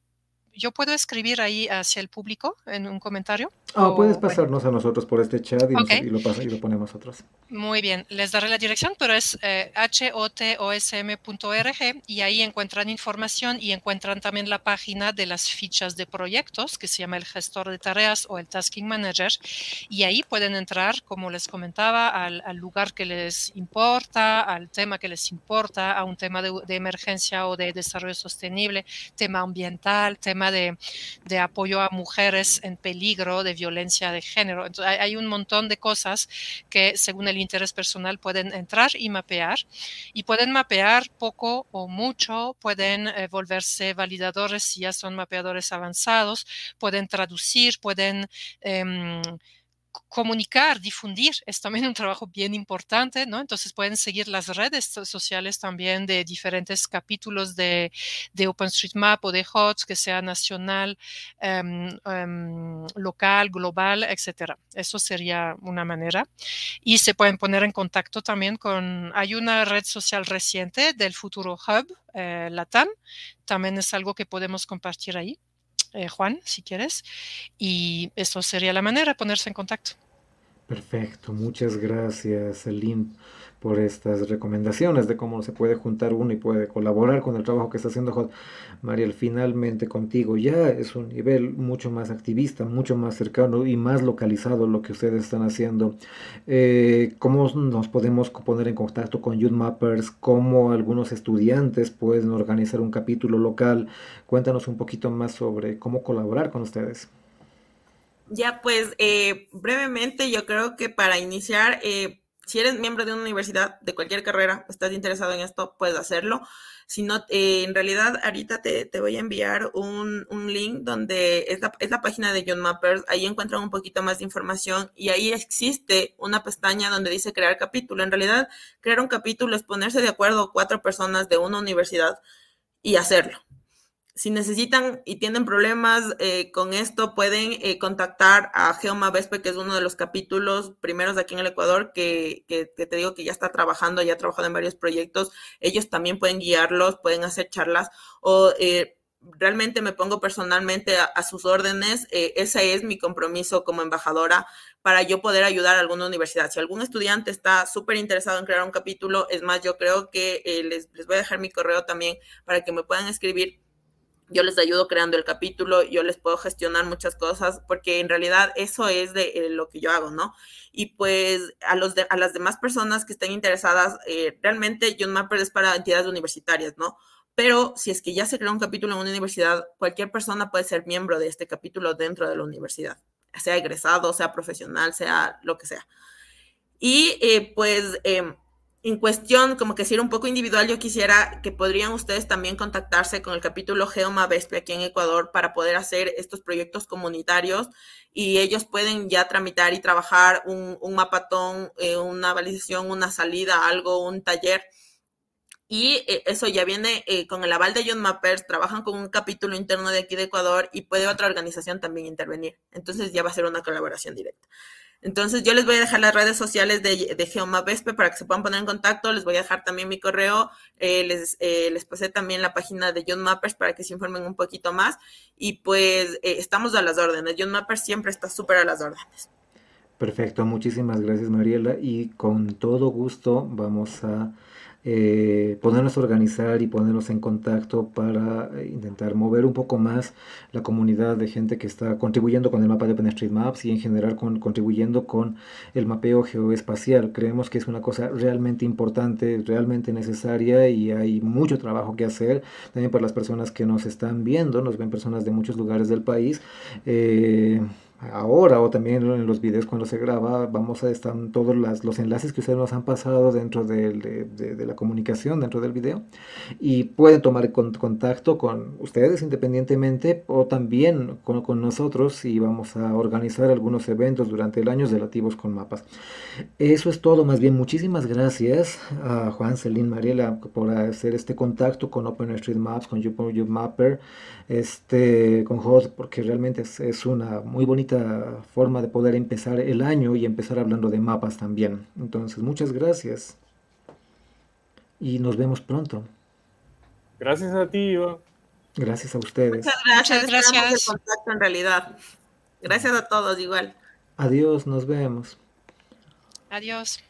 yo puedo escribir ahí hacia el público en un comentario. Ah, puedes pasarnos bueno. a nosotros por este chat y, okay. nos, y, lo pasa, y, lo ponemos nosotros. Muy bien, les daré la dirección, pero es eh, hotosm.org y ahí encuentran información y encuentran también la página de las fichas de proyectos que se llama el gestor de tareas o el tasking manager y ahí pueden entrar, como les comentaba, al, al lugar que les importa, al tema que les importa, a un tema de, de emergencia o de desarrollo sostenible, tema ambiental, tema de, apoyo a mujeres en peligro de violencia de género. Entonces, hay, un montón de cosas que según el interés personal pueden entrar y mapear y pueden mapear poco o mucho, pueden eh, volverse validadores si ya son mapeadores avanzados, pueden traducir, pueden... Eh, comunicar, difundir, es también un trabajo bien importante, ¿no? Entonces pueden seguir las redes sociales también de diferentes capítulos de, de OpenStreetMap o de HOTS, que sea nacional, um, um, local, global, etcétera. Eso sería una manera. Y se pueden poner en contacto también con, hay una red social reciente del futuro Hub, eh, Latam, también es algo que podemos compartir ahí eh, Juan, si quieres. Y eso sería la manera, ponerse en contacto. Perfecto, muchas gracias, Celine, por estas recomendaciones de cómo se puede juntar uno y puede colaborar con el trabajo que está haciendo Hot. Mariel, finalmente contigo ya es un nivel mucho más activista, mucho más cercano y más localizado lo que ustedes están haciendo. Eh, ¿Cómo nos podemos poner en contacto con Youth Mappers? ¿Cómo algunos estudiantes pueden organizar un capítulo local? Cuéntanos un poquito más sobre cómo colaborar con ustedes. Ya, pues eh, brevemente yo creo que para iniciar, eh, si eres miembro de una universidad de cualquier carrera, estás interesado en esto, puedes hacerlo. Si no, eh, en realidad ahorita te, te voy a enviar un, un, link donde es la, es la página de John Mappers, ahí encuentran un poquito más de información y ahí existe una pestaña donde dice crear capítulo. En realidad, crear un capítulo es ponerse de acuerdo cuatro personas de una universidad y hacerlo si necesitan y tienen problemas eh, con esto, pueden eh, contactar a Geoma Vespe, que es uno de los capítulos primeros de aquí en el Ecuador, que, que, que, te digo que ya está trabajando, ya ha trabajado en varios proyectos. Ellos también pueden guiarlos, pueden hacer charlas o eh, realmente me pongo personalmente a, a sus órdenes. Eh, ese es mi compromiso como embajadora para yo poder ayudar a alguna universidad. Si algún estudiante está súper interesado en crear un capítulo, es más, yo creo que eh, les, les voy a dejar mi correo también para que me puedan escribir yo les ayudo creando el capítulo, yo les puedo gestionar muchas cosas, porque en realidad eso es de eh, lo que yo hago, ¿no? Y pues a, los a las demás personas que estén interesadas, eh, realmente John Mapper es para entidades universitarias, ¿no? Pero si es que ya se creó un capítulo en una universidad, cualquier persona puede ser miembro de este capítulo dentro de la universidad, sea egresado, sea profesional, sea lo que sea. Y eh, pues eh, en cuestión, como que si era un poco individual, yo quisiera que podrían ustedes también contactarse con el capítulo Geoma Vespe aquí en Ecuador para poder hacer estos proyectos comunitarios y ellos pueden ya tramitar y trabajar un, mapatón, eh, una validación, una salida, algo, un taller y eh, eso ya viene eh, con el aval de John Mappers, trabajan con un capítulo interno de aquí de Ecuador y puede otra organización también intervenir. Entonces ya va a ser una colaboración directa. Entonces yo les voy a dejar las redes sociales de, de Geomapespe para que se puedan poner en contacto. Les voy a dejar también mi correo. Eh, les, les pasé también la página de John Mappers para que se informen un poquito más. Y pues estamos a las órdenes. John Mappers siempre está súper a las órdenes. Perfecto, muchísimas gracias Mariela y con todo gusto vamos a eh, ponernos a organizar y ponernos en contacto para eh, intentar mover un poco más la comunidad de gente que está contribuyendo con el mapa de OpenStreetMaps y en general con, contribuyendo con el mapeo geoespacial. Creemos que es una cosa realmente importante, realmente necesaria y hay mucho trabajo que hacer también para las personas que nos están viendo, nos ven personas de muchos lugares del país. Eh, ahora o también en los videos cuando se graba, vamos a estar todos los enlaces que ustedes nos han pasado dentro de, la comunicación, dentro del video, y pueden tomar contacto con ustedes independientemente o también con, nosotros y vamos a organizar algunos eventos durante el año relativos con mapas. Eso es todo, más bien muchísimas gracias a Juan, Celine, Mariela por hacer este contacto con OpenStreetMaps, con YouMapper, este, con HOT, porque realmente es una muy bonita forma de poder empezar el año y empezar hablando de mapas también. Entonces, muchas gracias. Y nos vemos pronto. Gracias a ti, Iván. Gracias a ustedes. Muchas gracias. gracias. contacto en realidad. Gracias a todos igual. Adiós, nos vemos. Adiós.